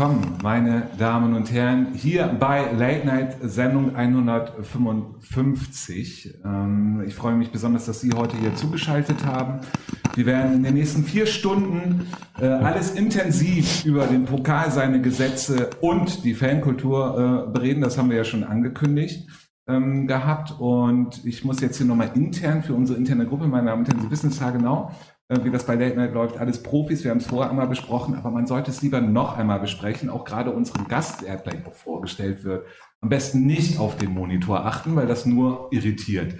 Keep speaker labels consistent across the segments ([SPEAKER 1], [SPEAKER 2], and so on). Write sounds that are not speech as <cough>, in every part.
[SPEAKER 1] willkommen, meine Damen und Herren, hier bei Late Night Sendung 155. Ähm, ich freue mich besonders, dass Sie heute hier zugeschaltet haben. Wir werden in den nächsten vier Stunden äh, alles intensiv über den Pokal, seine Gesetze und die Fankultur äh, bereden. Das haben wir ja schon angekündigt ähm, gehabt. Und ich muss jetzt hier nochmal intern für unsere interne Gruppe, meine Damen und Herren, Sie wissen es ja genau, wie das bei Late Night läuft, alles Profis. Wir haben es vorher einmal besprochen, aber man sollte es lieber noch einmal besprechen. Auch gerade unseren Gast, der gleich noch vorgestellt wird, am besten nicht auf den Monitor achten, weil das nur irritiert.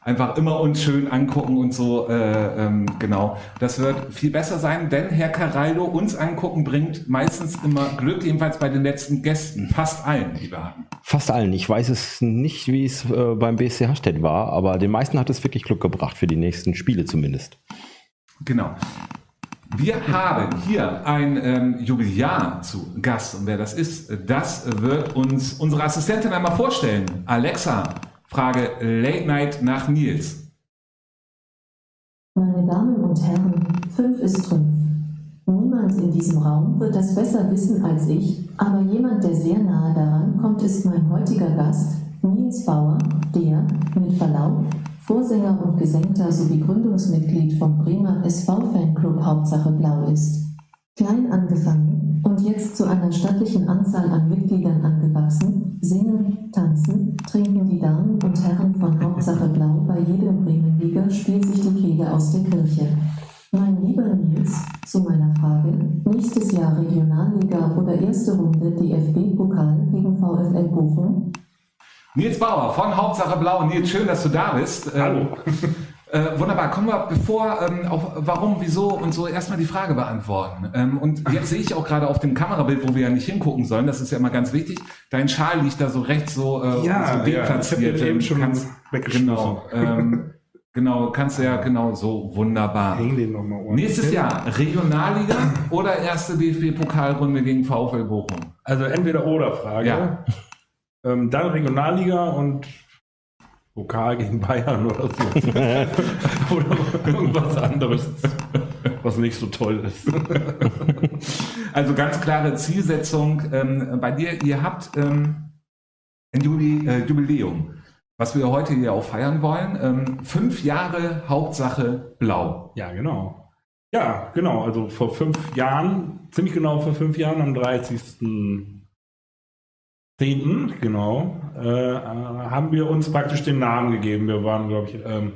[SPEAKER 1] Einfach immer uns schön angucken und so, äh, ähm, genau. Das wird viel besser sein, denn Herr Caraldo uns angucken bringt meistens immer Glück, jedenfalls bei den letzten Gästen, fast allen, die wir hatten.
[SPEAKER 2] Fast allen. Ich weiß es nicht, wie es äh, beim BSC Hasstedt war, aber den meisten hat es wirklich Glück gebracht, für die nächsten Spiele zumindest.
[SPEAKER 1] Genau. Wir haben hier ein ähm, Jubiläar zu Gast und wer das ist, das wird uns unsere Assistentin einmal vorstellen. Alexa, Frage Late Night nach Nils.
[SPEAKER 3] Meine Damen und Herren, fünf ist fünf. Niemand in diesem Raum wird das besser wissen als ich, aber jemand, der sehr nahe daran kommt, ist mein heutiger Gast, Nils Bauer, der, mit Verlaub, Vorsänger und Gesenkter sowie Gründungsmitglied vom Bremer SV-Fanclub Hauptsache Blau ist. Klein angefangen und jetzt zu einer stattlichen Anzahl an Mitgliedern angewachsen, singen, tanzen, trinken die Damen und Herren von Hauptsache Blau bei jedem Bremenliga spielt sich die Kehle aus der Kirche. Mein lieber Nils, zu meiner Frage, nächstes Jahr Regionalliga oder erste Runde DFB-Pokal gegen VfL Bochum?
[SPEAKER 1] Nils Bauer von Hauptsache Blau. Nils, schön, dass du da bist.
[SPEAKER 4] Hallo. <laughs>
[SPEAKER 1] Äh, wunderbar. Kommen wir, bevor ähm, auf warum, wieso und so erstmal die Frage beantworten. Ähm, und jetzt sehe ich auch gerade auf dem Kamerabild, wo wir ja nicht hingucken sollen, das ist ja immer ganz wichtig, dein Schal liegt da so rechts so, äh,
[SPEAKER 4] ja,
[SPEAKER 1] so deplatziert.
[SPEAKER 4] Ja, ich eben schon
[SPEAKER 1] kannst, genau, ähm, genau, kannst du ja genau so wunderbar.
[SPEAKER 4] Häng den noch mal
[SPEAKER 1] Nächstes Jahr Regionalliga oder erste DFB-Pokalrunde gegen VfL Bochum?
[SPEAKER 4] Also entweder oder Frage.
[SPEAKER 1] Ja.
[SPEAKER 4] Ähm, dann Regionalliga und Pokal gegen Bayern oder so. <laughs> oder irgendwas anderes, was nicht so toll ist.
[SPEAKER 1] Also ganz klare Zielsetzung ähm, bei dir. Ihr habt ähm, ein Juli, äh, Jubiläum, was wir heute hier auch feiern wollen. Ähm, fünf Jahre Hauptsache Blau.
[SPEAKER 4] Ja, genau. Ja, genau. Also vor fünf Jahren, ziemlich genau vor fünf Jahren, am 30. 10. genau, äh, haben wir uns praktisch den Namen gegeben. Wir waren, glaube ich, ähm,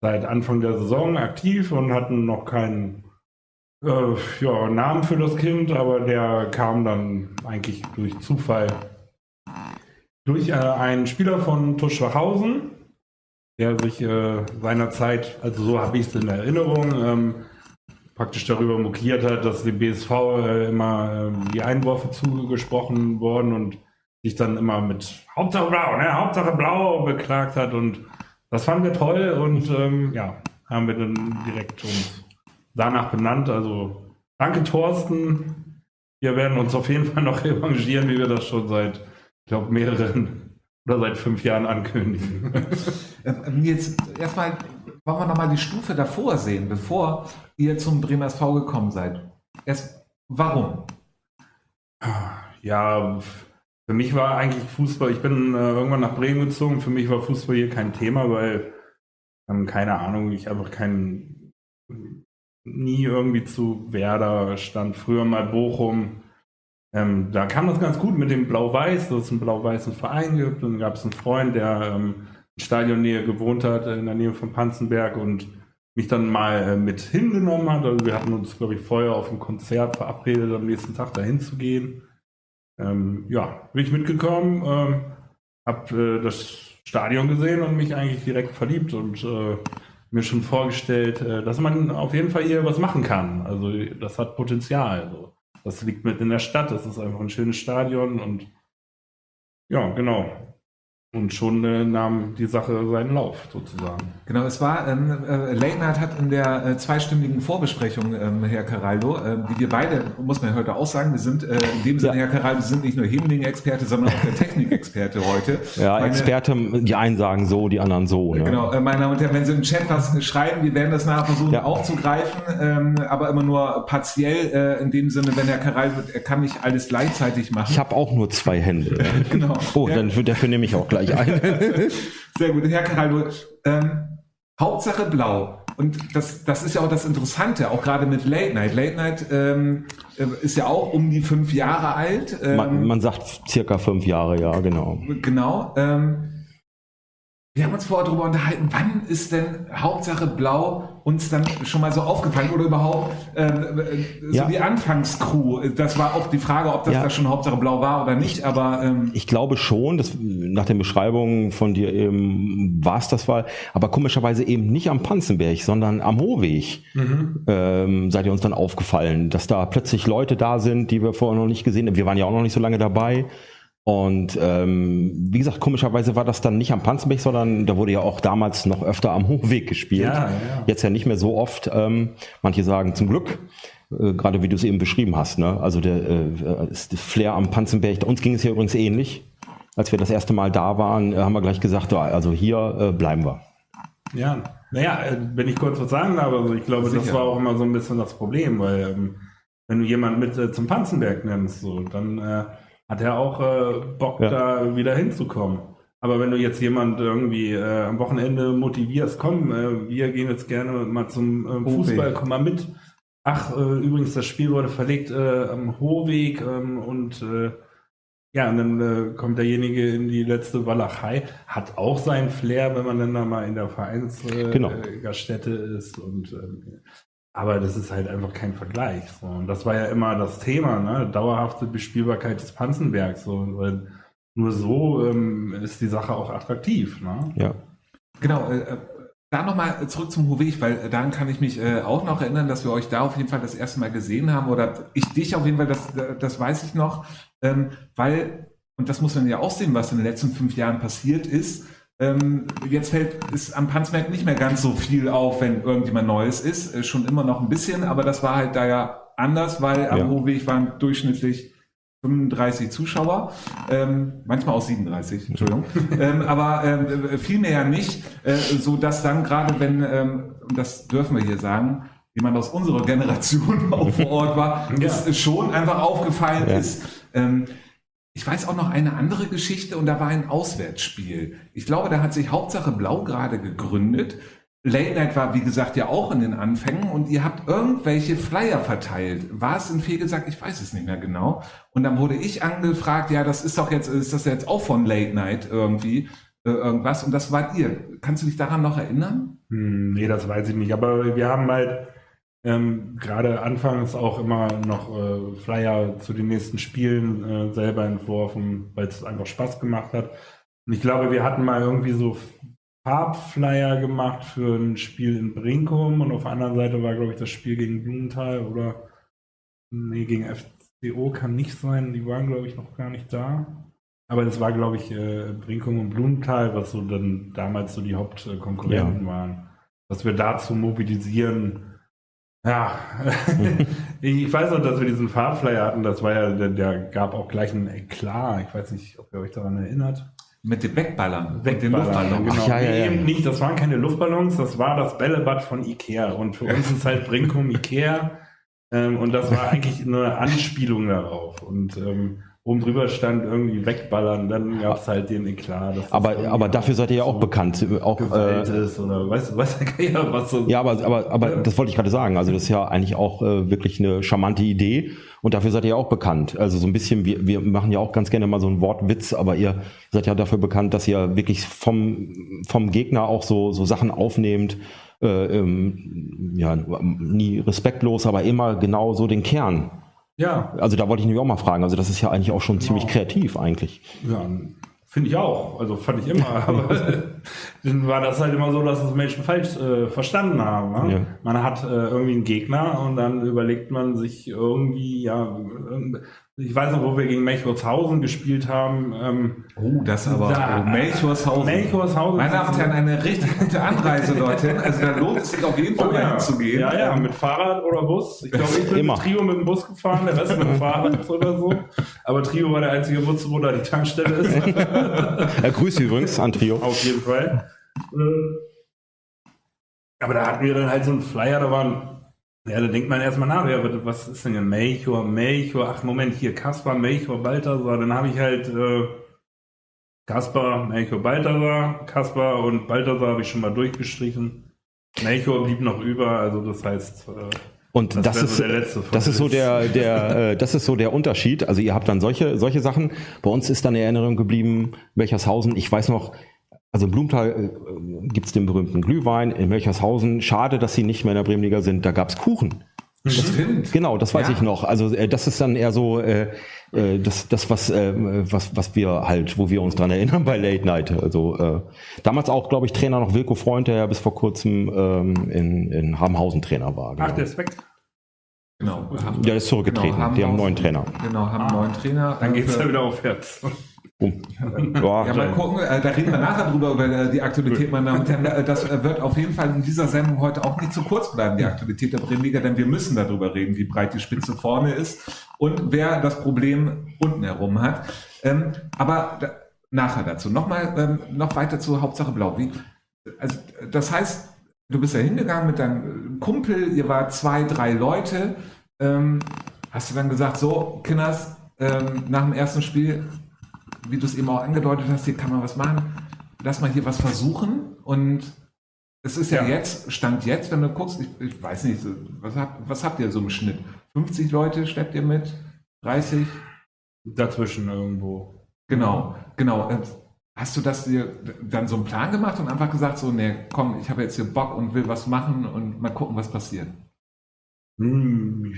[SPEAKER 4] seit Anfang der Saison aktiv und hatten noch keinen äh, ja, Namen für das Kind, aber der kam dann eigentlich durch Zufall durch äh, einen Spieler von Tusch Schwachhausen, der sich äh, seinerzeit, also so habe ich es in Erinnerung, ähm, praktisch darüber mokiert hat, dass dem BSV äh, immer ähm, die Einwürfe zugesprochen wurden und sich dann immer mit Hauptsache Blau, ne, Hauptsache Blau beklagt hat und das fanden wir toll und ähm, ja, haben wir dann direkt uns danach benannt. Also danke Thorsten. Wir werden uns auf jeden Fall noch <laughs> revanchieren, wie wir das schon seit, ich glaube, mehreren oder seit fünf Jahren ankündigen. <laughs>
[SPEAKER 1] Jetzt erstmal wollen wir nochmal die Stufe davor sehen, bevor ihr zum Bremer SV gekommen seid. Erst warum?
[SPEAKER 4] Ja, für mich war eigentlich Fußball, ich bin äh, irgendwann nach Bremen gezogen, für mich war Fußball hier kein Thema, weil, ähm, keine Ahnung, ich einfach kein, nie irgendwie zu Werder stand, früher mal Bochum. Ähm, da kam das ganz gut mit dem Blau-Weiß, dass es einen blau-weißen Verein gibt. Und dann gab es einen Freund, der ähm, in Stadionnähe gewohnt hat, in der Nähe von Panzenberg und mich dann mal äh, mit hingenommen hat. Also wir hatten uns, glaube ich, vorher auf ein Konzert verabredet, am nächsten Tag dahin zu gehen. Ähm, ja, bin ich mitgekommen, ähm, habe äh, das Stadion gesehen und mich eigentlich direkt verliebt und äh, mir schon vorgestellt, äh, dass man auf jeden Fall hier was machen kann. Also das hat Potenzial. Also, das liegt mit in der Stadt, das ist einfach ein schönes Stadion und ja, genau. Und schon äh, nahm die Sache seinen Lauf sozusagen.
[SPEAKER 1] Genau, es war, ähm, äh, Late Night hat in der äh, zweistündigen Vorbesprechung, ähm, Herr Caraldo, äh, die wir beide, muss man heute auch sagen, wir sind äh, in dem Sinne,
[SPEAKER 2] Ja.
[SPEAKER 1] Herr Caraldo, wir sind nicht nur Hemling-Experte, sondern auch der Technikexperte heute.
[SPEAKER 2] Ja,
[SPEAKER 1] Meine-
[SPEAKER 2] Experte, die einen sagen so, die anderen so. Ne?
[SPEAKER 1] Genau, äh, meine Damen und Herren, wenn Sie im Chat was schreiben, wir werden das nachher versuchen
[SPEAKER 2] Ja.
[SPEAKER 1] aufzugreifen, ähm, aber immer nur partiell, äh, in dem Sinne, wenn Herr Caraldo, er kann nicht alles gleichzeitig machen.
[SPEAKER 2] Ich habe auch nur zwei Hände. <laughs>
[SPEAKER 1] genau.
[SPEAKER 2] Oh,
[SPEAKER 1] Ja.
[SPEAKER 2] dann dafür nehme ich auch gleich ein. <laughs>
[SPEAKER 1] Sehr gut, Herr Caraldo. Ähm, Hauptsache blau. Und das, das ist ja auch das Interessante, auch gerade mit Late Night. Late Night ähm, äh, ist ja auch um die fünf Jahre alt. Ähm,
[SPEAKER 2] Man, man sagt circa fünf Jahre, ja, genau.
[SPEAKER 1] Genau. Ähm, wir haben uns vorher darüber unterhalten, wann ist denn Hauptsache Blau uns dann schon mal so aufgefallen oder überhaupt ähm, äh, so
[SPEAKER 2] Ja.
[SPEAKER 1] die Anfangscrew. Das war auch die Frage, ob das
[SPEAKER 2] Ja.
[SPEAKER 1] da schon Hauptsache Blau war oder nicht, aber ähm,
[SPEAKER 2] Ich glaube schon, dass nach den Beschreibungen von dir eben war es das war, aber komischerweise eben nicht am Panzenberg, sondern am Hohweg. Ähm, seid ihr uns dann aufgefallen, dass da plötzlich Leute da sind, die wir vorher noch nicht gesehen haben. Wir waren ja auch noch nicht so lange dabei. Und ähm, wie gesagt, komischerweise war das dann nicht am Panzenberg, sondern da wurde ja auch damals noch öfter am Hochweg gespielt.
[SPEAKER 4] Ja, ja.
[SPEAKER 2] Jetzt ja nicht mehr so oft. Ähm, manche sagen zum Glück, äh, gerade wie du es eben beschrieben hast. Ne? Also der, äh, ist der Flair am Panzenberg. Uns ging es ja übrigens ähnlich. Als wir das erste Mal da waren, äh, haben wir gleich gesagt, also hier äh, bleiben wir.
[SPEAKER 4] Ja, naja, äh, wenn ich kurz was sagen darf, also ich glaube, das
[SPEAKER 1] Sicher.
[SPEAKER 4] war auch immer so ein bisschen das Problem, weil ähm, wenn du jemanden mit äh, zum Panzenberg nennst, so, dann äh, hat er auch äh, Bock,
[SPEAKER 2] Ja.
[SPEAKER 4] da wieder hinzukommen. Aber wenn du jetzt jemand irgendwie äh, am Wochenende motivierst, komm, äh, wir gehen jetzt gerne mal zum
[SPEAKER 1] Hohweg.
[SPEAKER 4] Fußball, komm mal mit. Ach, äh, übrigens, das Spiel wurde verlegt äh, am Hohweg ähm, und äh, ja, und dann äh, kommt derjenige in die letzte Walachei, hat auch seinen Flair, wenn man dann da mal in der Vereinsgaststätte
[SPEAKER 2] Genau.
[SPEAKER 4] äh, Gaststätte ist. Und ähm, aber das ist halt einfach kein Vergleich. So. Und das war ja immer das Thema, ne? Dauerhafte Bespielbarkeit des Panzenbergs. So. Weil nur so ähm, ist die Sache auch attraktiv. Ne?
[SPEAKER 2] Ja.
[SPEAKER 1] Genau, äh, äh, da nochmal zurück zum Huweg, weil äh, daran kann ich mich äh, auch noch erinnern, dass wir euch da auf jeden Fall das erste Mal gesehen haben oder ich dich auf jeden Fall, das, das weiß ich noch, ähm, weil, und das muss man ja auch sehen, was in den letzten fünf Jahren passiert ist, ähm, jetzt fällt es am Panzmerk nicht mehr ganz so viel auf, wenn irgendjemand Neues ist, äh, schon immer noch ein bisschen, aber das war halt da ja anders, weil am
[SPEAKER 2] Ja.
[SPEAKER 1] Hohweg waren durchschnittlich 35 Zuschauer, ähm, manchmal auch 37, Entschuldigung, <laughs> ähm, aber ähm, viel mehr nicht, äh, so dass dann gerade wenn, ähm, und das dürfen wir hier sagen, jemand aus unserer Generation <laughs> auch vor Ort war,
[SPEAKER 4] Ja.
[SPEAKER 1] ist schon einfach aufgefallen
[SPEAKER 2] Ja.
[SPEAKER 1] ist. Ähm, ich weiß auch noch eine andere Geschichte und da war ein Auswärtsspiel. Ich glaube, da hat sich Hauptsache Blau gerade gegründet. Late Night war, wie gesagt, ja auch in den Anfängen und ihr habt irgendwelche Flyer verteilt. War es in Fegesack? Ich weiß es nicht mehr genau. Und dann wurde ich angefragt, ja, das ist doch jetzt, ist das jetzt auch von Late Night irgendwie, äh, irgendwas. Und das wart ihr. Kannst du dich daran noch erinnern?
[SPEAKER 4] Hm, nee, das weiß ich nicht. Aber wir haben halt ähm, gerade anfangs auch immer noch äh, Flyer zu den nächsten Spielen äh, selber entworfen, weil es einfach Spaß gemacht hat. Und ich glaube, wir hatten mal irgendwie so Farbflyer gemacht für ein Spiel in Brinkum und auf der anderen Seite war, glaube ich, das Spiel gegen Blumenthal oder nee, gegen FCO kann nicht sein. Die waren, glaube ich, noch gar nicht da. Aber das war, glaube ich, äh, Brinkum und Blumenthal, was so dann damals so die Hauptkonkurrenten waren. Was wir dazu mobilisieren. Ja, <laughs> ich weiß noch, dass wir diesen Farbflyer hatten. Das war ja, der, der gab auch gleich einen Eklat. Ich weiß nicht, ob ihr euch daran erinnert.
[SPEAKER 1] Mit dem Wegballern. und den
[SPEAKER 4] Wegballern,
[SPEAKER 1] Luftballon.
[SPEAKER 4] Genau.
[SPEAKER 2] Ach, ja, ja,
[SPEAKER 4] Nee,
[SPEAKER 2] ja.
[SPEAKER 4] eben nicht, das waren keine Luftballons, das war das Bällebad von Ikea. Und für uns ist halt Brinkum Ikea. Ähm, und das war eigentlich nur eine Anspielung darauf. Und ähm, oben drüber stand irgendwie wegballern, dann gab es halt den Eklat. das
[SPEAKER 2] Aber, aber dafür seid ihr ja auch
[SPEAKER 4] so
[SPEAKER 2] bekannt. Auch, äh,
[SPEAKER 4] ist oder weißt du, der Geier, was so.
[SPEAKER 2] ja, aber, aber, aber
[SPEAKER 4] Ja.
[SPEAKER 2] das wollte ich gerade sagen. Also das ist ja eigentlich auch äh, wirklich eine charmante Idee und dafür seid ihr ja auch bekannt. Also so ein bisschen, wir, wir machen ja auch ganz gerne mal so einen Wortwitz, aber ihr seid ja dafür bekannt, dass ihr wirklich vom, vom Gegner auch so, so Sachen aufnehmt. Äh, ähm, ja, nie respektlos, aber immer genau so den Kern.
[SPEAKER 4] Ja,
[SPEAKER 2] Also da wollte ich nämlich auch mal fragen. Also das ist ja eigentlich auch schon ziemlich kreativ eigentlich.
[SPEAKER 4] ja finde ich auch. Also fand ich immer. <laughs> Aber dann war das halt immer so, dass es Menschen falsch äh, verstanden haben. Ne?
[SPEAKER 2] Ja.
[SPEAKER 4] Man hat äh, irgendwie einen Gegner und dann überlegt man sich irgendwie, ja, ich weiß noch, wo wir gegen Melchorshausen gespielt haben. Ähm,
[SPEAKER 1] Oh, das aber
[SPEAKER 4] Da-
[SPEAKER 1] oh, Melchorshausen.
[SPEAKER 4] Melchorshausen.
[SPEAKER 1] Meine Damen und Herren, eine richtig gute Anreise dorthin. Also da lohnt es sich auf jeden Fall
[SPEAKER 4] Oh ja.
[SPEAKER 1] hinzugehen.
[SPEAKER 4] ja, ja, mit Fahrrad oder Bus. Ich glaube, ich bin
[SPEAKER 2] Immer.
[SPEAKER 4] mit Trio mit dem Bus gefahren, der Rest mit dem Fahrrad <laughs> oder so. Aber Trio war der einzige Bus, wo da die Tankstelle ist. <laughs>
[SPEAKER 2] Äh, Grüße übrigens an Trio.
[SPEAKER 4] Auf jeden Fall. Äh, Aber da hatten wir dann halt so einen Flyer, da waren, ja, da denkt man erstmal nach, ja, was ist denn hier Melchior, Melchior, ach Moment, hier Kaspar, Melchior, Balthasar, dann habe ich halt äh, Kaspar, Melchior, Balthasar, Kaspar und Balthasar habe ich schon mal durchgestrichen. Melchior blieb noch über, also das heißt, äh,
[SPEAKER 2] Und
[SPEAKER 4] Das
[SPEAKER 2] das, ist,
[SPEAKER 4] so der letzte
[SPEAKER 2] das ist so der, der, <laughs> äh, das ist so der Unterschied. Also ihr habt dann solche, solche Sachen. Bei uns ist dann in Erinnerung geblieben, Melchershausen. Ich weiß noch, also in Blumenthal äh, gibt's den berühmten Glühwein. In Melchershausen, schade, dass sie nicht mehr in der Bremenliga sind. Da gab's Kuchen.
[SPEAKER 1] Stimmt.
[SPEAKER 2] Genau, das weiß
[SPEAKER 1] Ja.
[SPEAKER 2] ich noch. Also äh, das ist dann eher so äh, äh, das, das was, äh, was, was wir halt, wo wir uns dran erinnern <laughs> bei Late Night. Also äh, damals auch, glaube ich, Trainer noch Wilko Freund, der ja bis vor kurzem ähm, in, in Habenhausen Trainer war.
[SPEAKER 4] ach,
[SPEAKER 2] Genau.
[SPEAKER 4] der ist weg.
[SPEAKER 1] Genau.
[SPEAKER 2] Ja, der ist zurückgetreten.
[SPEAKER 1] Genau,
[SPEAKER 2] die haben einen neuen Trainer.
[SPEAKER 1] Genau, haben einen neuen Trainer.
[SPEAKER 4] Dann geht's
[SPEAKER 1] Äh,
[SPEAKER 4] ja wieder aufwärts.
[SPEAKER 2] Oh. Ja,
[SPEAKER 1] mal gucken, äh, da reden wir nachher drüber, über äh, die Aktualität, meine Damen und Herren. Äh, Das äh, wird auf jeden Fall in dieser Sendung heute auch nicht zu kurz bleiben, die Aktualität der Bremenliga, denn wir müssen darüber reden, wie breit die Spitze vorne ist und wer das Problem unten herum hat. Ähm, aber da, nachher dazu. Nochmal, ähm, noch weiter zur Hauptsache Blau. Wie, also, das heißt, du bist ja hingegangen mit deinem Kumpel, ihr wart zwei, drei Leute. Ähm, hast du dann gesagt, so, Kinders, nach dem ersten Spiel, wie du es eben auch angedeutet hast, hier kann man was machen. Lass mal hier was versuchen. Und es ist ja,
[SPEAKER 4] Ja.
[SPEAKER 1] jetzt, Stand jetzt, wenn du guckst, ich, ich weiß nicht, was habt, was habt ihr so im Schnitt? 50 Leute schleppt ihr mit? 30?
[SPEAKER 4] Dazwischen irgendwo.
[SPEAKER 1] Genau, genau. Hast du das dir dann so einen Plan gemacht und einfach gesagt, so, nee, komm, ich habe jetzt hier Bock und will was machen und mal gucken, was passiert?
[SPEAKER 4] Hm,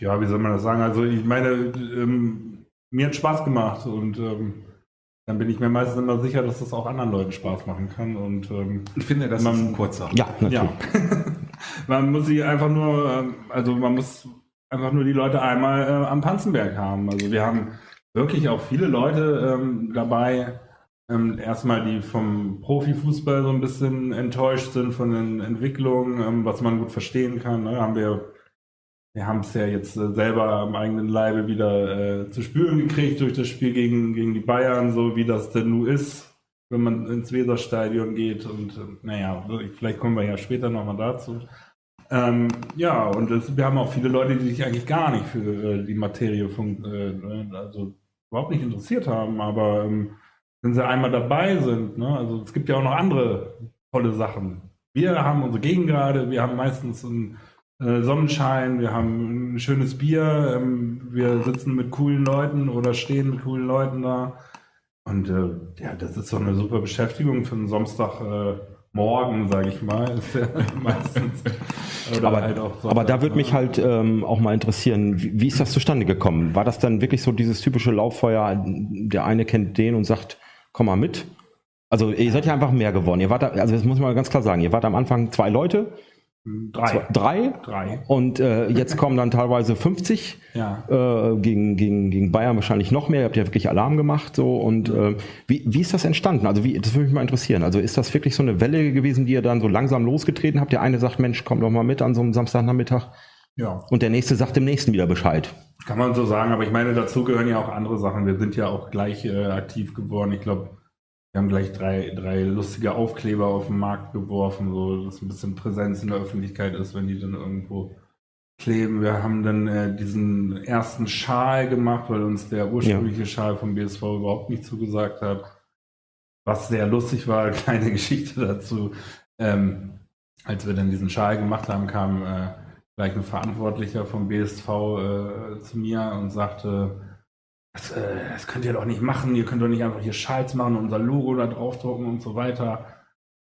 [SPEAKER 4] Ja, wie soll man das sagen? Also ich meine, ähm, mir hat Spaß gemacht und ähm, dann bin ich mir meistens immer sicher, dass das auch anderen Leuten Spaß machen kann. Und ähm,
[SPEAKER 1] Ich finde, das
[SPEAKER 4] Man-
[SPEAKER 1] ist ein kurzer.
[SPEAKER 2] ja, natürlich.
[SPEAKER 4] ja, <laughs> man muss sich einfach nur, ähm, also man muss einfach nur die Leute einmal äh, am Panzenberg haben. Also wir haben wirklich auch viele Leute ähm, dabei, ähm, erstmal die vom Profifußball so ein bisschen enttäuscht sind von den Entwicklungen, ähm, was man gut verstehen kann. Ne? Haben wir, wir haben es ja jetzt äh, selber am eigenen Leibe wieder äh, zu spüren gekriegt durch das Spiel gegen, gegen die Bayern, so wie das denn nun ist, wenn man ins Weserstadion geht. Und äh, naja, vielleicht kommen wir ja später nochmal dazu. Ähm, ja, und es, wir haben auch viele Leute, die sich eigentlich gar nicht für äh, die Materie fun äh, also überhaupt nicht interessiert haben, aber ähm, wenn sie einmal dabei sind, ne, also es gibt ja auch noch andere tolle Sachen. Wir haben unsere Gegengrade, wir haben meistens äh, Sonnenschein, wir haben ein schönes Bier, ähm, wir sitzen mit coolen Leuten oder stehen mit coolen Leuten da. Und äh, ja, das ist doch eine super Beschäftigung für einen Samstagmorgen, äh, sage ich mal. Ist ja <laughs> meistens. Oder
[SPEAKER 2] Aber,
[SPEAKER 4] halt auch
[SPEAKER 2] aber da würde mich
[SPEAKER 4] ne?
[SPEAKER 2] halt ähm, auch mal interessieren, wie, wie ist das zustande gekommen? War das dann wirklich so dieses typische Lauffeuer, der eine kennt den und sagt, komm mal mit? Also ihr seid ja einfach mehr geworden. Ihr wart, da, also das muss man ganz klar sagen, ihr wart am Anfang zwei Leute,
[SPEAKER 4] Drei.
[SPEAKER 2] zwei, drei
[SPEAKER 4] Drei.
[SPEAKER 2] und äh, jetzt kommen dann teilweise 50
[SPEAKER 4] Ja.
[SPEAKER 2] äh, gegen, gegen, gegen Bayern wahrscheinlich noch mehr. Ihr habt ja wirklich Alarm gemacht so und äh, wie, wie ist das entstanden? Also wie, das würde mich mal interessieren. Also ist das wirklich so eine Welle gewesen, die ihr dann so langsam losgetreten habt? Der eine sagt, Mensch, komm doch mal mit an so einem Samstagnachmittag
[SPEAKER 4] Ja.
[SPEAKER 2] und der nächste sagt dem nächsten wieder Bescheid.
[SPEAKER 4] Kann man so sagen, aber ich meine, dazu gehören ja auch andere Sachen. Wir sind ja auch gleich äh, aktiv geworden. Ich glaube, wir haben gleich drei, drei lustige Aufkleber auf den Markt geworfen, so dass ein bisschen Präsenz in der Öffentlichkeit ist, wenn die dann irgendwo kleben. Wir haben dann äh, diesen ersten Schal gemacht, weil uns der ursprüngliche Schal vom BSV überhaupt nicht zugesagt hat. Was sehr lustig war, <laughs> kleine Geschichte dazu. Ähm, als wir dann diesen Schal gemacht haben, kam äh, gleich ein Verantwortlicher vom BSV äh, zu mir und sagte, das, äh, das könnt ihr doch nicht machen, ihr könnt doch nicht einfach hier Schals machen und unser Logo da draufdrucken und so weiter.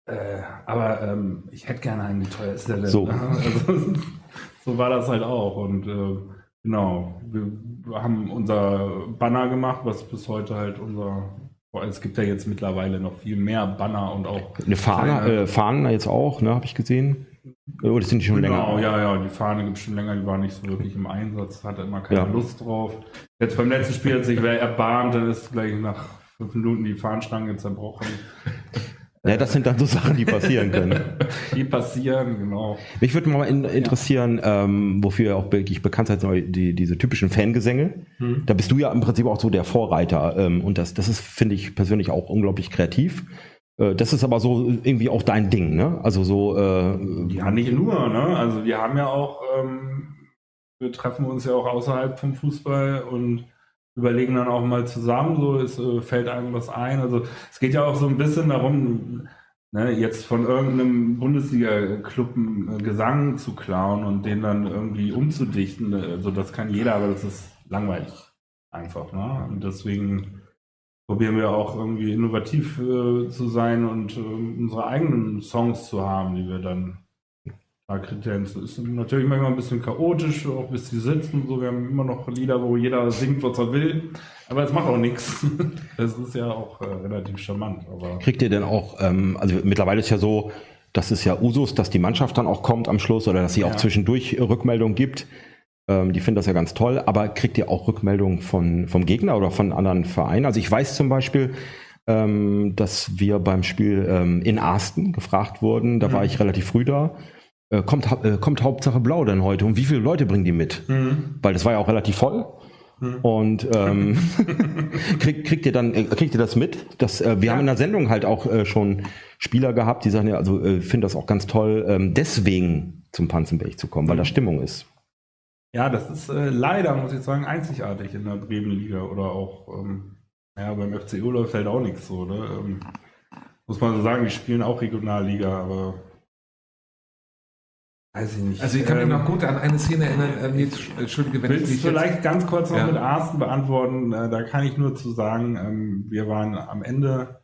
[SPEAKER 4] Äh, aber ähm, ich hätte gerne einen, wie teuer ist der denn?
[SPEAKER 2] So.
[SPEAKER 4] Also, <laughs> so war das halt auch. Und äh, genau, wir haben unser Banner gemacht, was bis heute halt unser Boah, es gibt ja jetzt mittlerweile noch viel mehr Banner und auch
[SPEAKER 2] Eine Fahne, äh, Fahnen jetzt auch, ne, habe ich gesehen. Oder sind die schon
[SPEAKER 4] Genau,
[SPEAKER 2] länger?
[SPEAKER 4] ja, ja, die Fahne gibt es schon länger, die war nicht so wirklich im Einsatz, hatte immer keine
[SPEAKER 2] Ja.
[SPEAKER 4] Lust drauf. Jetzt beim letzten Spiel hat sich wer erbarmt, dann ist gleich nach fünf Minuten die Fahnenstange zerbrochen.
[SPEAKER 2] Ja, das sind dann so Sachen, die passieren können. <laughs>
[SPEAKER 4] Die passieren, genau.
[SPEAKER 2] Mich würde mal in, interessieren, ähm, wofür auch wirklich bekannt seid, die, diese typischen Fangesänge. Da bist du ja im Prinzip auch so der Vorreiter. Ähm, und das, das ist, finde ich persönlich auch unglaublich kreativ. Äh, das ist aber so irgendwie auch dein Ding, ne? Also so, äh,
[SPEAKER 4] Ja, nicht nur, ne? Also wir haben ja auch, ähm, wir treffen uns ja auch außerhalb vom Fußball und überlegen dann auch mal zusammen, so es äh, fällt einem was ein. Also es geht ja auch so ein bisschen darum, ne, jetzt von irgendeinem Bundesliga-Club einen Gesang zu klauen und den dann irgendwie umzudichten. Also das kann jeder, aber das ist langweilig einfach. Ne? Und deswegen probieren wir auch irgendwie innovativ äh, zu sein und äh, unsere eigenen Songs zu haben, die wir dann da kredenzen. Ist natürlich manchmal ein bisschen chaotisch, auch bis die sitzen. So, wir haben immer noch Lieder, wo jeder singt, was er will. Aber es macht auch nichts. <laughs> Das ist ja auch äh, relativ charmant. Aber
[SPEAKER 2] kriegt ihr denn auch, ähm, also mittlerweile ist ja so, das ist ja Usus, dass die Mannschaft dann auch kommt am Schluss oder dass sie auch
[SPEAKER 4] Ja.
[SPEAKER 2] zwischendurch Rückmeldungen gibt. Ähm, die finden das ja ganz toll, aber kriegt ihr auch Rückmeldungen von, vom Gegner oder von anderen Vereinen? Also ich weiß zum Beispiel, ähm, dass wir beim Spiel ähm, in Arsten gefragt wurden, da war ich relativ früh da. Äh, kommt, äh, kommt Hauptsache Blau denn heute und wie viele Leute bringen die mit? Weil das war ja auch relativ voll. Und ähm, <laughs> kriegt, kriegt ihr dann, äh, kriegt ihr das mit? Dass, äh, wir haben in der Sendung halt auch äh, schon Spieler gehabt, die sagen ja, also äh, finde das auch ganz toll, ähm, deswegen zum Panzenberg zu kommen, weil da Stimmung ist.
[SPEAKER 4] ja, das ist äh, leider, muss ich sagen, einzigartig in der Bremenliga oder auch, ähm, ja, beim FCU läuft halt auch nichts so. Ne? Ähm, muss man so sagen, die spielen auch Regionalliga, aber weiß ich nicht.
[SPEAKER 1] Also ich kann mich
[SPEAKER 4] Ähm,
[SPEAKER 1] noch gut an eine Szene erinnern, ähm, jetzt, Entschuldige, wenn ich
[SPEAKER 4] Willst
[SPEAKER 1] dich
[SPEAKER 4] du
[SPEAKER 1] jetzt-
[SPEAKER 4] vielleicht ganz kurz noch
[SPEAKER 1] Ja.
[SPEAKER 4] mit Arsten beantworten? Äh, Da kann ich nur zu sagen, ähm, wir waren am Ende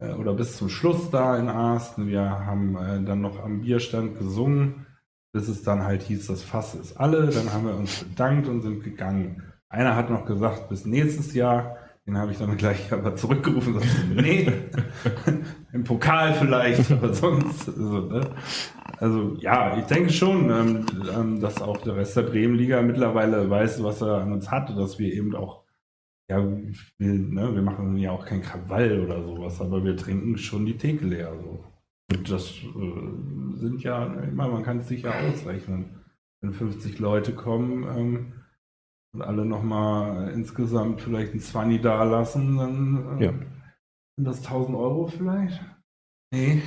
[SPEAKER 4] äh, oder bis zum Schluss da in Arsten. Wir haben äh, dann noch am Bierstand gesungen, bis es dann halt hieß, das Fass ist alle. Dann haben wir uns bedankt und sind gegangen. Einer hat noch gesagt, bis nächstes Jahr. Den habe ich dann gleich aber zurückgerufen gesagt, nee, <laughs> im Pokal vielleicht, aber sonst. Also, ne? also ja, ich denke schon, ähm, ähm, dass auch der Rest der Bremenliga mittlerweile weiß, was er an uns hat, dass wir eben auch, ja, wir, ne, wir machen ja auch kein Krawall oder sowas, aber wir trinken schon die Theke leer. So. Und das äh, sind ja, ich meine, man kann es sich ja ausrechnen. Wenn 50 Leute kommen ähm, und alle nochmal insgesamt vielleicht ein 20 da lassen, dann äh,
[SPEAKER 2] Ja.
[SPEAKER 4] sind das 1000 Euro vielleicht? Nee.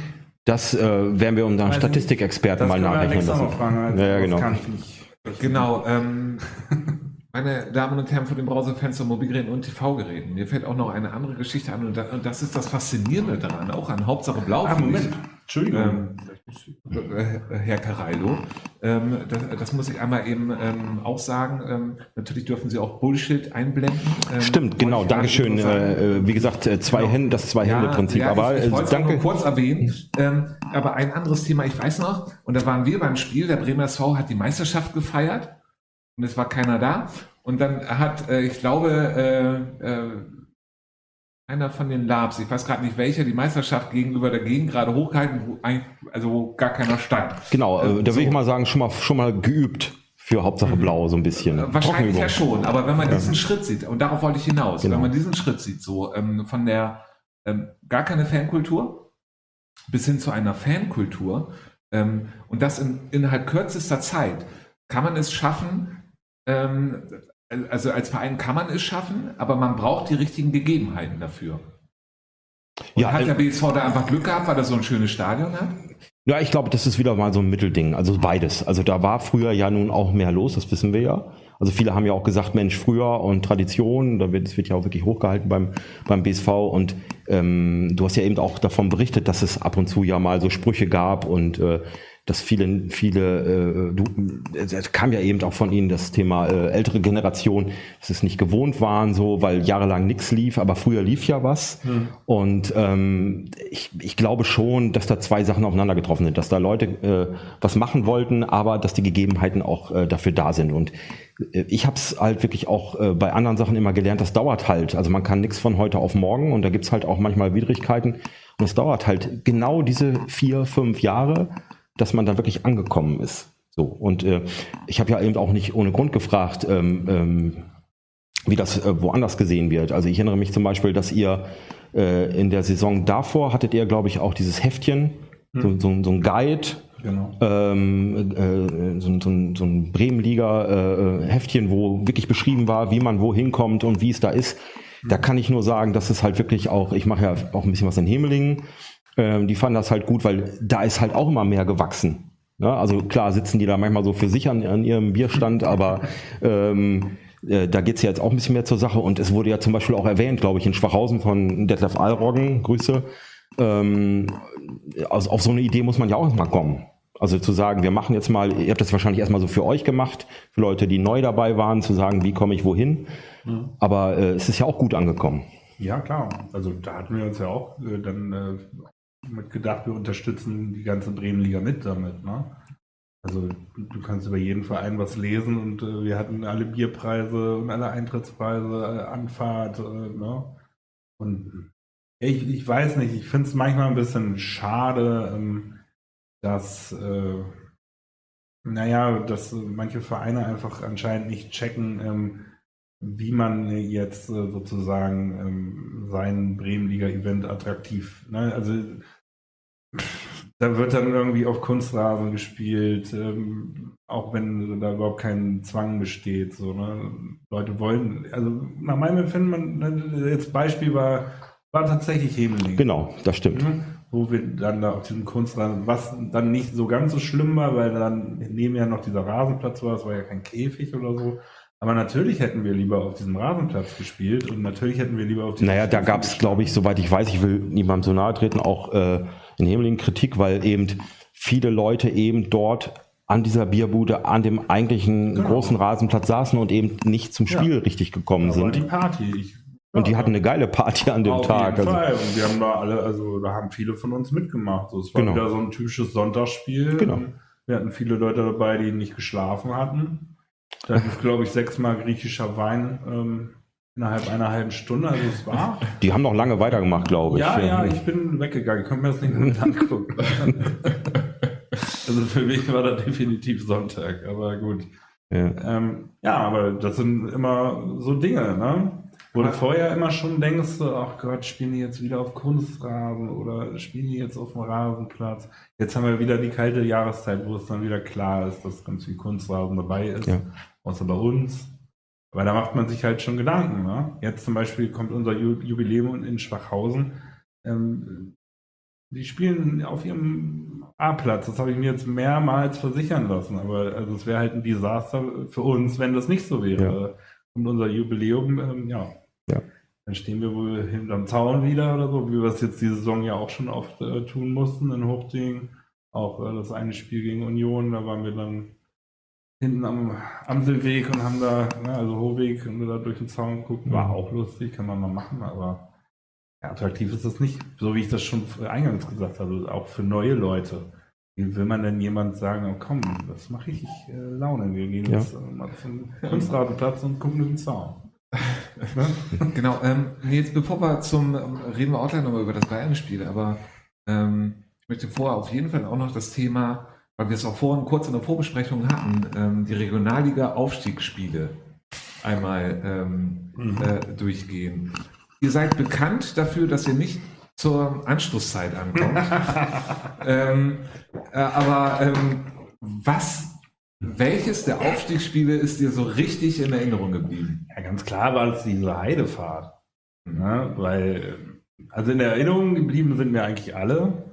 [SPEAKER 2] Das äh, werden wir unseren Statistikexperten mal nachrechnen lassen.
[SPEAKER 4] fragen. Also,
[SPEAKER 2] Ja, ja,
[SPEAKER 4] das
[SPEAKER 2] genau.
[SPEAKER 4] kann ich nicht.
[SPEAKER 1] Genau, ähm, <laughs> meine Damen und Herren von den Browserfenster, Mobilgeräten und TV-Geräten. Mir fällt auch noch eine andere Geschichte an und, da, und das ist das Faszinierende daran, auch an Hauptsache Blau.
[SPEAKER 4] Ah. Moment. Entschuldigung.
[SPEAKER 1] Ähm, äh, Herr Carallo, ähm, das, das muss ich einmal eben ähm, auch sagen. Ähm, natürlich dürfen Sie auch Bullshit einblenden. Ähm,
[SPEAKER 2] Stimmt, genau, Dankeschön. Äh, äh, wie gesagt, äh, zwei
[SPEAKER 1] Genau.
[SPEAKER 2] Hände, das Zwei-Hände-Prinzip.
[SPEAKER 1] Ja,
[SPEAKER 2] aber
[SPEAKER 1] ich, ich
[SPEAKER 2] danke.
[SPEAKER 1] nur kurz erwähnen. Ähm, aber ein anderes Thema, ich weiß noch, und da waren wir beim Spiel, der Bremer SV hat die Meisterschaft gefeiert und es war keiner da. Und dann hat, äh, ich glaube, äh, äh, einer von den Labs, ich weiß gerade nicht welcher, die Meisterschaft gegenüber der Gegend gerade hochgehalten, wo also wo gar keiner stand.
[SPEAKER 2] Genau, äh, da
[SPEAKER 1] so.
[SPEAKER 2] will ich mal sagen, schon mal, schon mal geübt für Hauptsache Blau, so ein bisschen.
[SPEAKER 1] Äh, Wahrscheinlich ja schon, aber wenn man diesen Schritt sieht, und darauf wollte ich hinaus,
[SPEAKER 2] Genau.
[SPEAKER 1] wenn man diesen Schritt sieht, so ähm, von der ähm, gar keine Fankultur bis hin zu einer Fankultur ähm, und das in, innerhalb kürzester Zeit, kann man es schaffen, ähm, also als Verein kann man es schaffen, aber man braucht die richtigen Gegebenheiten dafür. Und
[SPEAKER 2] Ja,
[SPEAKER 1] hat
[SPEAKER 2] äh,
[SPEAKER 1] der BSV da einfach Glück gehabt, weil er so ein schönes Stadion hat?
[SPEAKER 2] Ja, ich glaube, das ist wieder mal so ein Mittelding. Also beides. Also da war früher ja nun auch mehr los, das wissen wir ja. Also viele haben ja auch gesagt, Mensch, früher und Tradition, da wird, das wird ja auch wirklich hochgehalten beim, beim BSV. Und ähm, du hast ja eben auch davon berichtet, dass es ab und zu ja mal so Sprüche gab und äh, dass viele, viele, äh, du, es kam ja eben auch von Ihnen das Thema äh, ältere Generation, dass es nicht gewohnt waren, so, weil jahrelang nichts lief, aber früher lief ja was. Und ähm, ich, ich glaube schon, dass da zwei Sachen aufeinander getroffen sind, dass da Leute äh, was machen wollten, aber dass die Gegebenheiten auch äh, dafür da sind. Und äh, ich habe es halt wirklich auch äh, bei anderen Sachen immer gelernt, das dauert halt. Also man kann nichts von heute auf morgen und da gibt's halt auch manchmal Widrigkeiten. Und es dauert halt genau diese vier, fünf Jahre, dass man dann wirklich angekommen ist. So und äh, ich habe ja eben auch nicht ohne Grund gefragt, ähm, ähm, wie das äh, woanders gesehen wird. Also ich erinnere mich zum Beispiel, dass ihr äh, in der Saison davor hattet ihr, glaube ich, auch dieses Heftchen, hm. so, so, so ein Guide, Genau. Ähm, äh, so, so, so, ein Bremenliga-Heftchen, äh, wo wirklich beschrieben war, wie man wohin kommt und wie es da ist. Da kann ich nur sagen, dass es halt wirklich auch, ich mache ja auch ein bisschen was in Hemelingen, ähm, die fanden das halt gut, weil da ist halt auch immer mehr gewachsen. Ja, also klar sitzen die da manchmal so für sich an, an ihrem Bierstand, aber ähm, äh, da geht es ja jetzt auch ein bisschen mehr zur Sache und es wurde ja zum Beispiel auch erwähnt, glaube ich, in Schwachhausen von Detlef Alroggen, Grüße. Ähm, also auf so eine Idee muss man ja auch mal kommen. Also zu sagen, wir machen jetzt mal, ihr habt das wahrscheinlich erstmal so für euch gemacht, für Leute, die neu dabei waren, zu sagen, wie komme ich wohin. Mhm. Aber äh, es ist ja auch gut angekommen.
[SPEAKER 4] Ja, klar. Also da hatten wir uns ja auch äh, dann äh, mit gedacht, wir unterstützen die ganze Bremenliga mit damit. Ne? Also du kannst über jeden Verein was lesen und äh, wir hatten alle Bierpreise und alle Eintrittspreise, äh, Anfahrt. Äh, ne? Und ich, ich weiß nicht, ich finde es manchmal ein bisschen schade, ähm, dass, äh, naja, dass manche Vereine einfach anscheinend nicht checken, ähm, wie man jetzt äh, sozusagen ähm, sein Bremenliga-Event attraktiv, ne? also da wird dann irgendwie auf Kunstrasen gespielt, ähm, auch wenn da überhaupt kein Zwang besteht. So, ne? Leute wollen, also nach meinem Empfinden, man, ne, jetzt Beispiel war war tatsächlich Hemeling.
[SPEAKER 2] Genau, das stimmt. Mhm.
[SPEAKER 4] Wo wir dann da auf diesem Kunstrasen, was dann nicht so ganz so schlimm war, weil dann neben ja noch dieser Rasenplatz war, das war ja kein Käfig oder so. Aber natürlich hätten wir lieber auf diesem Rasenplatz gespielt und natürlich hätten wir lieber auf diesem
[SPEAKER 2] Naja, da gab es, glaube ich, soweit ich weiß, ich will niemandem so nahe treten, auch äh, in Hemeling Kritik, weil eben viele Leute eben dort an dieser Bierbude an dem eigentlichen genau. großen Rasenplatz saßen und eben nicht zum Spiel ja. richtig gekommen sind.
[SPEAKER 4] die Party. Ich
[SPEAKER 2] und die hatten eine geile Party an dem Auf Tag.
[SPEAKER 4] Jeden also. Fall. Und wir haben da alle, also da haben viele von uns mitgemacht. So, es war genau. wieder so ein typisches Sonntagsspiel. Genau. Wir hatten viele Leute dabei, die nicht geschlafen hatten. Da ist, glaube ich, sechsmal griechischer Wein ähm, innerhalb einer halben Stunde. Also es war.
[SPEAKER 2] Die haben noch lange weitergemacht, glaube ich.
[SPEAKER 4] Ja, ja, ich bin weggegangen. Ich konnte mir das nicht mehr angucken. <laughs> also für mich war das definitiv Sonntag, aber gut. Ja. Ähm, ja, aber das sind immer so Dinge, ne? Wo du vorher immer schon denkst, ach Gott, spielen die jetzt wieder auf Kunstrasen oder spielen die jetzt auf dem Rasenplatz? Jetzt haben wir wieder die kalte Jahreszeit, wo es dann wieder klar ist, dass ganz viel Kunstrasen dabei ist, ja. außer bei uns. Aber da macht man sich halt schon Gedanken. Ne? Jetzt zum Beispiel kommt unser Jubiläum in Schwachhausen. Ähm, die spielen auf ihrem A-Platz. Das habe ich mir jetzt mehrmals versichern lassen. Aber also es wäre halt ein Desaster für uns, wenn das nicht so wäre. Ja. Und unser Jubiläum, ähm, ja, ja. Dann stehen wir wohl hinterm Zaun wieder oder so, wie wir es jetzt diese Saison ja auch schon oft äh, tun mussten in Hochding. Auch äh, das eine Spiel gegen Union, da waren wir dann hinten am Amselweg und haben da, ne, also Hohweg, und da durch den Zaun gucken. War auch lustig, kann man mal machen, aber ja, attraktiv ist das nicht, so wie ich das schon eingangs gesagt habe, auch für neue Leute. Wie will man denn jemand sagen, oh, komm, das mache ich äh, Laune, wir gehen ja. jetzt äh, mal zum Kunstratenplatz und gucken durch den Zaun. <laughs>
[SPEAKER 1] genau, ähm, jetzt bevor wir zum, ähm, reden wir auch gleich nochmal über das Bayern-Spiel, aber ähm, ich möchte vorher auf jeden Fall auch noch das Thema, weil wir es auch vorhin kurz in der Vorbesprechung hatten, ähm, die Regionalliga-Aufstiegsspiele einmal ähm, mhm. äh, durchgehen. Ihr seid bekannt dafür, dass ihr nicht zur Anschlusszeit ankommt. <laughs> ähm, äh, aber ähm, was welches der Aufstiegsspiele ist dir so richtig in Erinnerung geblieben?
[SPEAKER 4] Ja, ganz klar war es diese Heidefahrt. Ne? Weil, also in der Erinnerung geblieben sind mir eigentlich alle.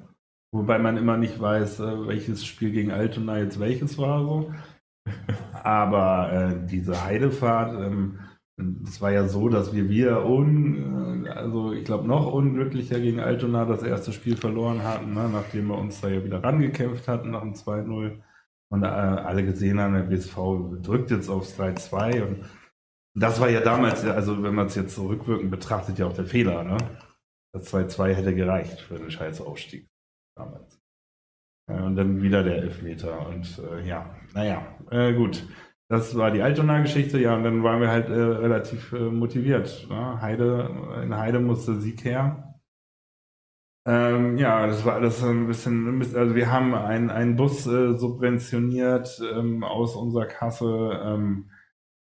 [SPEAKER 4] Wobei man immer nicht weiß, äh, welches Spiel gegen Altona jetzt welches war. So. <laughs> Aber äh, diese Heidefahrt, ähm, es war ja so, dass wir wir un, äh, also ich glaube noch unglücklicher gegen Altona das erste Spiel verloren hatten, ne? nachdem wir uns da ja wieder rangekämpft hatten nach dem 2-0 und äh, alle gesehen haben, der BSV drückt jetzt aufs 3-2 und das war ja damals, also wenn man es jetzt so betrachtet, ja auch der Fehler, ne? Das 2-2 hätte gereicht für den scheiß Aufstieg damals. Äh, und dann wieder der Elfmeter und äh, ja, naja, äh, gut. Das war die Altona-Geschichte, ja, und dann waren wir halt äh, relativ äh, motiviert. Ne? Heide, in Heide musste Sieg her. Ähm, ja, das war alles ein bisschen, also wir haben einen, einen Bus äh, subventioniert ähm, aus unserer Kasse, ähm,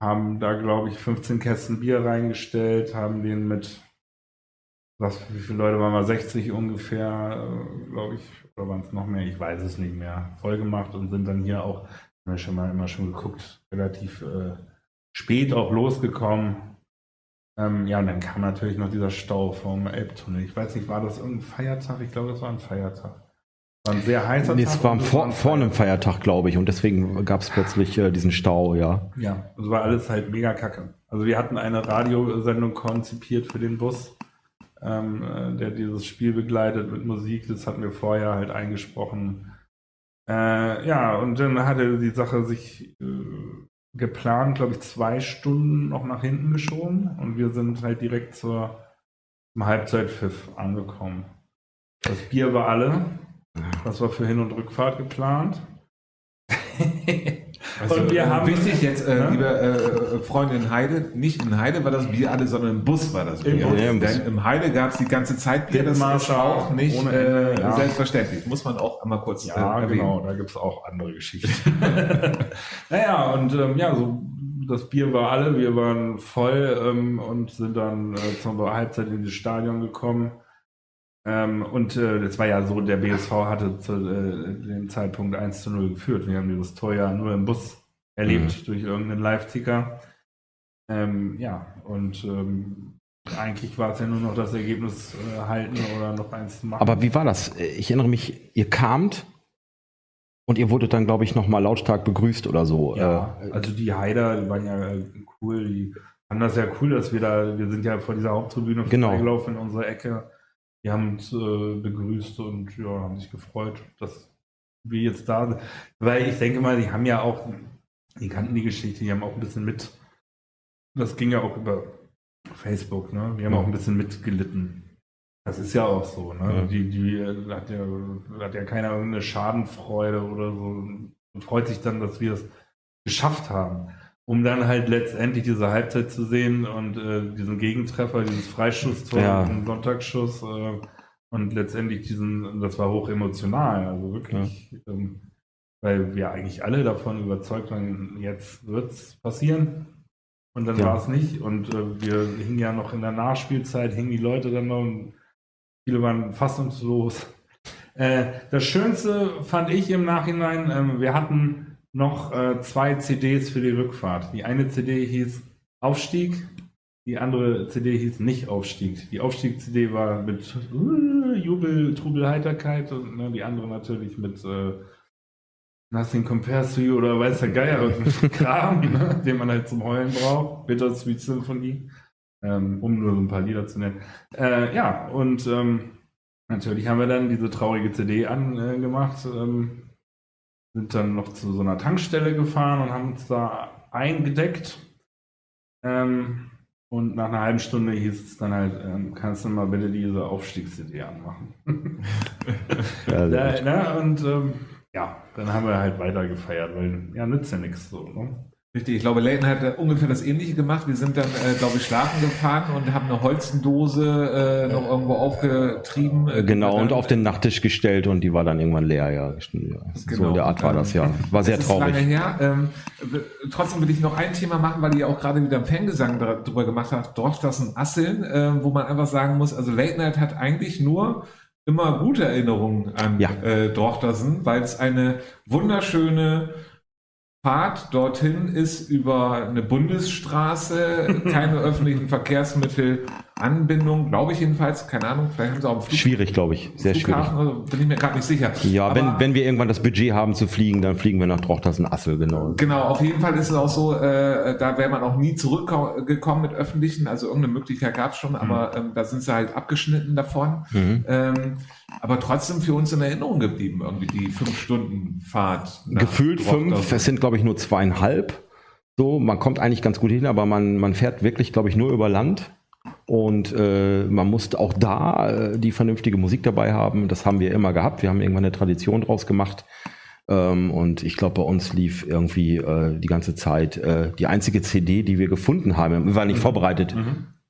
[SPEAKER 4] haben da, glaube ich, 15 Kästen Bier reingestellt, haben den mit, was, wie viele Leute waren wir, 60 ungefähr, äh, glaube ich, oder waren es noch mehr, ich weiß es nicht mehr, voll gemacht und sind dann hier auch, haben wir schon mal immer schon geguckt, relativ äh, spät auch losgekommen. Ähm, ja, und dann kam natürlich noch dieser Stau vom Elbtunnel. Ich weiß nicht, war das irgendein Feiertag? Ich glaube, das war ein Feiertag. War ein sehr heißer
[SPEAKER 2] Nee,
[SPEAKER 4] Tag.
[SPEAKER 2] es war vor, vor einem Feiertag, glaube ich, und deswegen gab es plötzlich äh, diesen Stau, ja.
[SPEAKER 4] Ja, es war alles halt mega kacke. Also wir hatten eine Radiosendung konzipiert für den Bus, ähm, äh, der dieses Spiel begleitet mit Musik. Das hatten wir vorher halt eingesprochen. Äh, ja, und dann hatte die Sache sich äh, geplant, glaube ich, zwei Stunden noch nach hinten geschoben und wir sind halt direkt zur zum Halbzeitpfiff angekommen. Das Bier war alle. Das war für Hin- und Rückfahrt geplant. <laughs> und wir haben
[SPEAKER 1] wichtig jetzt, äh,
[SPEAKER 4] Ja?
[SPEAKER 1] liebe äh, Freunde in Heide, nicht in Heide war das Bier alle, sondern im Bus war das Bier.
[SPEAKER 4] Im Bus.
[SPEAKER 2] Ja, im Bus.
[SPEAKER 1] Denn im Heide gab es die ganze Zeit Bier, das ist auch nicht
[SPEAKER 4] ohne Ende,
[SPEAKER 1] äh,
[SPEAKER 4] ja.
[SPEAKER 1] selbstverständlich. Muss man auch einmal kurz
[SPEAKER 4] Ja,
[SPEAKER 1] äh, erwähnen.
[SPEAKER 4] genau, da gibt es auch andere Geschichten. <laughs> <laughs> naja, und ähm, ja, so das Bier war alle, wir waren voll ähm, und sind dann äh, zur Halbzeit in das Stadion gekommen. Ähm, und äh, das war ja so, der BSV hatte zu äh, dem Zeitpunkt 1 zu 0 geführt. Wir haben dieses Tor ja nur im Bus erlebt durch irgendeinen Live-Ticker. Ähm, ja, und ähm, eigentlich war es ja nur noch das Ergebnis äh, halten oder noch eins zu machen.
[SPEAKER 2] Aber wie war das? Ich erinnere mich, ihr kamt und ihr wurdet dann, glaube ich, nochmal lautstark begrüßt oder so.
[SPEAKER 4] Ja,
[SPEAKER 2] Äh,
[SPEAKER 4] also die Haider, die waren ja äh, cool, die fanden das ja cool, dass wir da, wir sind ja vor dieser Haupttribüne
[SPEAKER 2] Genau.
[SPEAKER 4] vorbeigelaufen in unsere Ecke. Die haben uns äh, begrüßt und ja, haben sich gefreut, dass wir jetzt da sind. Weil ich denke mal, die haben ja auch, die kannten die Geschichte, die haben auch ein bisschen mit, das ging ja auch über Facebook, ne? Die haben
[SPEAKER 2] Ja.
[SPEAKER 4] auch ein bisschen mitgelitten. Das ist ja auch so, ne?
[SPEAKER 2] Ja.
[SPEAKER 4] Die, die äh, hat ja, hat ja keiner irgendeine Schadenfreude oder so und freut sich dann, dass wir es geschafft haben. Um dann halt letztendlich diese Halbzeit zu sehen und äh, diesen Gegentreffer, dieses Freischusstor,
[SPEAKER 2] Ja.
[SPEAKER 4] diesen Sonntagsschuss äh, und letztendlich diesen, das war hoch emotional, also wirklich, ähm, weil wir eigentlich alle davon überzeugt waren, jetzt wird's passieren. Und dann
[SPEAKER 2] Ja.
[SPEAKER 4] war es nicht. Und äh, wir hingen ja noch in der Nachspielzeit, hingen die Leute dann noch und viele waren fassungslos. Äh, das Schönste fand ich im Nachhinein, ähm, wir hatten noch äh, zwei CDs für die Rückfahrt. Die eine CD hieß Aufstieg, die andere CD hieß Nicht Aufstieg. Die Aufstieg-CD war mit uh, Jubel, Trubel, Heiterkeit und ne, die andere natürlich mit äh, Nothing Compares to You oder weiß der Geier, <laughs> Kram, ne, den man halt zum Heulen braucht. Bittersweet Symphony, ähm, um nur so ein paar Lieder zu nennen. Äh, ja, und ähm, natürlich haben wir dann diese traurige CD angemacht, ähm, sind dann noch zu so einer Tankstelle gefahren und haben uns da eingedeckt. Ähm, und nach einer halben Stunde hieß es dann halt, ähm, kannst du mal bitte diese Aufstiegs-CD anmachen. <laughs>
[SPEAKER 2] ja,
[SPEAKER 4] Ja,
[SPEAKER 2] gut.
[SPEAKER 4] ne? Und ähm, ja, dann haben wir halt weiter gefeiert, weil ja, nützt ja nichts so. Ne?
[SPEAKER 1] Richtig, ich glaube, Leighton hat äh, ungefähr das Ähnliche gemacht. Wir sind dann, äh, glaube ich, schlafen gefahren und haben eine Holzendose äh, noch irgendwo aufgetrieben.
[SPEAKER 2] Äh, Genau, und auf den Nachttisch gestellt und die war dann irgendwann leer, ja. ja. So
[SPEAKER 1] Genau.
[SPEAKER 2] in der Art war das, ja. War sehr
[SPEAKER 1] Das ist lange
[SPEAKER 2] traurig.
[SPEAKER 1] her. Ähm, trotzdem will ich noch ein Thema machen, weil ihr auch gerade wieder einen Fangesang drüber gemacht habt. Dorftassen Asseln, äh, wo man einfach sagen muss, also Late Night hat eigentlich nur immer gute Erinnerungen an
[SPEAKER 2] Ja.
[SPEAKER 1] äh, Dorftassen, weil es eine wunderschöne Fahrt dorthin ist über eine Bundesstraße, keine <laughs> öffentlichen Verkehrsmittel, Anbindung, glaube ich jedenfalls, keine Ahnung, vielleicht haben sie auch einen Flug
[SPEAKER 2] Schwierig, glaube ich. Sehr schwierig.
[SPEAKER 1] Flughafen, also bin ich mir gerade nicht sicher.
[SPEAKER 2] Ja,
[SPEAKER 1] Aber-
[SPEAKER 2] wenn, wenn wir irgendwann das Budget haben zu fliegen, dann fliegen wir nach Trochtersen-Assel, genau.
[SPEAKER 1] Genau, auf jeden Fall ist es auch so, äh, da wäre man auch nie zurückgekommen mit öffentlichen, also irgendeine Möglichkeit gab es schon, aber ähm, da sind sie halt abgeschnitten davon.
[SPEAKER 2] Mhm.
[SPEAKER 1] Ähm, aber trotzdem für uns in Erinnerung geblieben, irgendwie die fünf Stunden Fahrt.
[SPEAKER 2] Gefühlt fünf, es sind, glaube ich, nur zweieinhalb. So, man kommt eigentlich ganz gut hin, aber man, man fährt wirklich, glaube ich, nur über Land. Und äh, man muss auch da äh, die vernünftige Musik dabei haben. Das haben wir immer gehabt. Wir haben irgendwann eine Tradition draus gemacht. Ähm, und ich glaube, bei uns lief irgendwie äh, die ganze Zeit äh, die einzige CD, die wir gefunden haben. Wir waren nicht vorbereitet.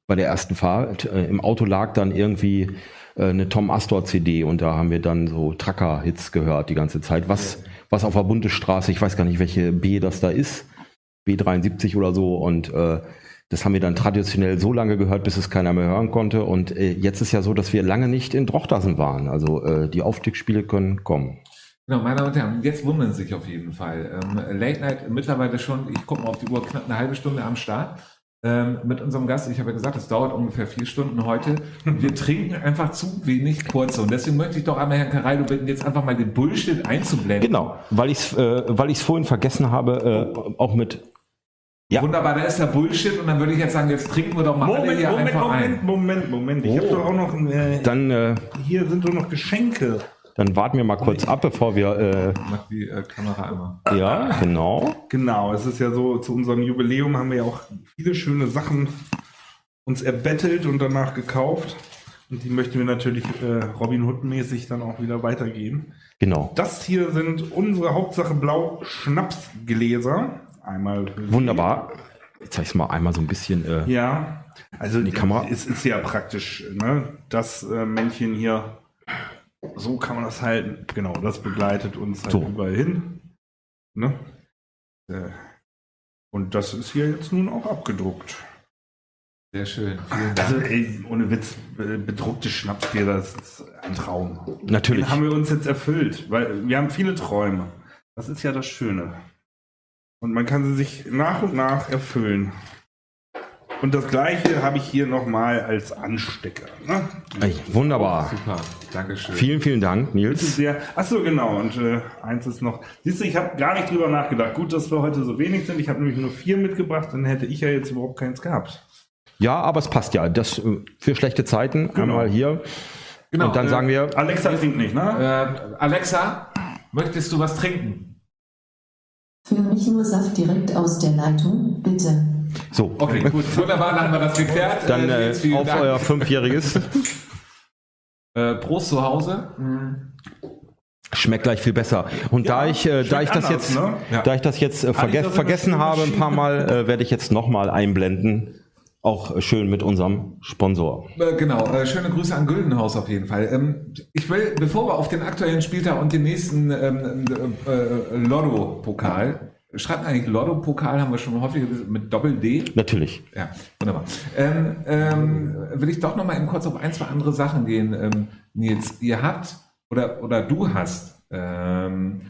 [SPEAKER 2] bei der ersten Fahrt. Äh, Im Auto lag dann irgendwie äh, eine Tom Astor CD und da haben wir dann so Tracker-Hits gehört die ganze Zeit. Was, was auf der Bundesstraße, ich weiß gar nicht, welche B das da ist, B73 oder so und äh, das haben wir dann traditionell so lange gehört, bis es keiner mehr hören konnte. Und äh, jetzt ist ja so, dass wir lange nicht in Drochtersen waren. Also äh, die Aufstiegsspiele können kommen.
[SPEAKER 1] Genau, meine Damen und Herren, jetzt wundern Sie sich auf jeden Fall. Ähm, Late Night mittlerweile schon, ich gucke mal auf die Uhr, knapp eine halbe Stunde am Start. Ähm, mit unserem Gast, ich habe ja gesagt, es dauert ungefähr vier Stunden heute. Wir trinken einfach zu wenig kurze. Und deswegen möchte ich doch einmal Herrn Caraldo bitten, jetzt einfach mal den Bullshit einzublenden.
[SPEAKER 2] Genau, weil ich es äh, weil ich's vorhin vergessen habe, äh, auch mit
[SPEAKER 1] Ja. Wunderbar, da ist der Bullshit und dann würde ich jetzt sagen, jetzt trinken wir doch mal alle
[SPEAKER 4] Moment,
[SPEAKER 1] hier
[SPEAKER 4] Moment,
[SPEAKER 1] einfach
[SPEAKER 4] Moment,
[SPEAKER 1] ein.
[SPEAKER 4] Moment, Moment. Ich habe
[SPEAKER 2] Oh.
[SPEAKER 4] doch auch noch. Äh,
[SPEAKER 2] dann, äh,
[SPEAKER 4] hier sind doch noch Geschenke.
[SPEAKER 2] dann warten wir mal kurz ab, bevor wir
[SPEAKER 1] Mach die äh, Kamera einmal.
[SPEAKER 2] äh, ja, genau.
[SPEAKER 4] Genau, es ist ja so, zu unserem Jubiläum haben wir ja auch viele schöne Sachen uns erbettelt und danach gekauft. Und die möchten wir natürlich äh, Robin Hood-mäßig dann auch wieder weitergeben.
[SPEAKER 2] Genau.
[SPEAKER 4] Das hier sind unsere Hauptsache Blau Schnapsgläser. Einmal.
[SPEAKER 2] Wunderbar. Jetzt zeige ich mal einmal so ein bisschen. Äh,
[SPEAKER 4] Ja, also
[SPEAKER 2] Die Kamera.
[SPEAKER 4] es ist ja praktisch, ne? Das äh, Männchen hier, so kann man das halten. Genau, das begleitet uns halt
[SPEAKER 2] So.
[SPEAKER 4] überall hin. Ne? Äh, Und das ist hier jetzt nun auch abgedruckt.
[SPEAKER 1] Sehr schön.
[SPEAKER 4] Also ey, ohne Witz, äh, bedruckte Schnapsgläser, das ist ein Traum.
[SPEAKER 2] Natürlich.
[SPEAKER 4] Den haben wir uns jetzt erfüllt, weil wir haben viele Träume. Das ist ja das Schöne. Und man kann sie sich nach und nach erfüllen. Und das gleiche habe ich hier nochmal als Anstecker. Ne?
[SPEAKER 2] Ey, wunderbar.
[SPEAKER 1] Super, Dankeschön.
[SPEAKER 2] Vielen, vielen Dank, Nils.
[SPEAKER 4] sehr. Achso, genau. Und äh, eins ist noch. Siehst du, ich habe gar nicht drüber nachgedacht. Gut, dass wir heute so wenig sind. Ich habe nämlich nur vier mitgebracht, dann hätte ich ja jetzt überhaupt keins gehabt.
[SPEAKER 2] Ja, aber es passt ja. Das äh, für schlechte Zeiten
[SPEAKER 4] Genau.
[SPEAKER 2] einmal hier.
[SPEAKER 1] Genau,
[SPEAKER 2] Und dann
[SPEAKER 1] äh,
[SPEAKER 2] sagen wir,
[SPEAKER 4] Alexa trinkt nicht, ne?
[SPEAKER 1] Äh, Alexa, möchtest du was trinken?
[SPEAKER 3] Für mich nur Saft direkt aus der Leitung, bitte.
[SPEAKER 2] so.
[SPEAKER 1] Okay, gut, wunderbar, dann haben wir das geklärt.
[SPEAKER 2] Dann
[SPEAKER 1] Äh,
[SPEAKER 2] äh, auf
[SPEAKER 1] Dank.
[SPEAKER 2] euer Fünfjähriges.
[SPEAKER 1] Äh, Prost zu Hause.
[SPEAKER 2] Schmeckt gleich viel besser. Und da ich, äh, da ich das
[SPEAKER 4] anders,
[SPEAKER 2] jetzt,
[SPEAKER 4] ne?
[SPEAKER 1] Ja.
[SPEAKER 2] da ich das jetzt äh, verge
[SPEAKER 4] das in
[SPEAKER 2] vergessen habe ein paar? Mal, äh, werde ich jetzt nochmal einblenden. Auch schön mit unserem Sponsor.
[SPEAKER 1] Äh, Genau, äh, schöne Grüße an Güldenhaus auf jeden Fall. Ähm, Ich will, bevor wir auf den aktuellen Spieltag und den nächsten ähm, äh, Lotto-Pokal, schreibt eigentlich Lotto-Pokal, haben wir schon häufig mit Doppel-D.
[SPEAKER 2] Natürlich.
[SPEAKER 1] Ja, wunderbar. Ähm, ähm, will ich doch noch mal eben kurz auf ein, zwei andere Sachen gehen. Nils, ihr habt oder, oder du hast ähm,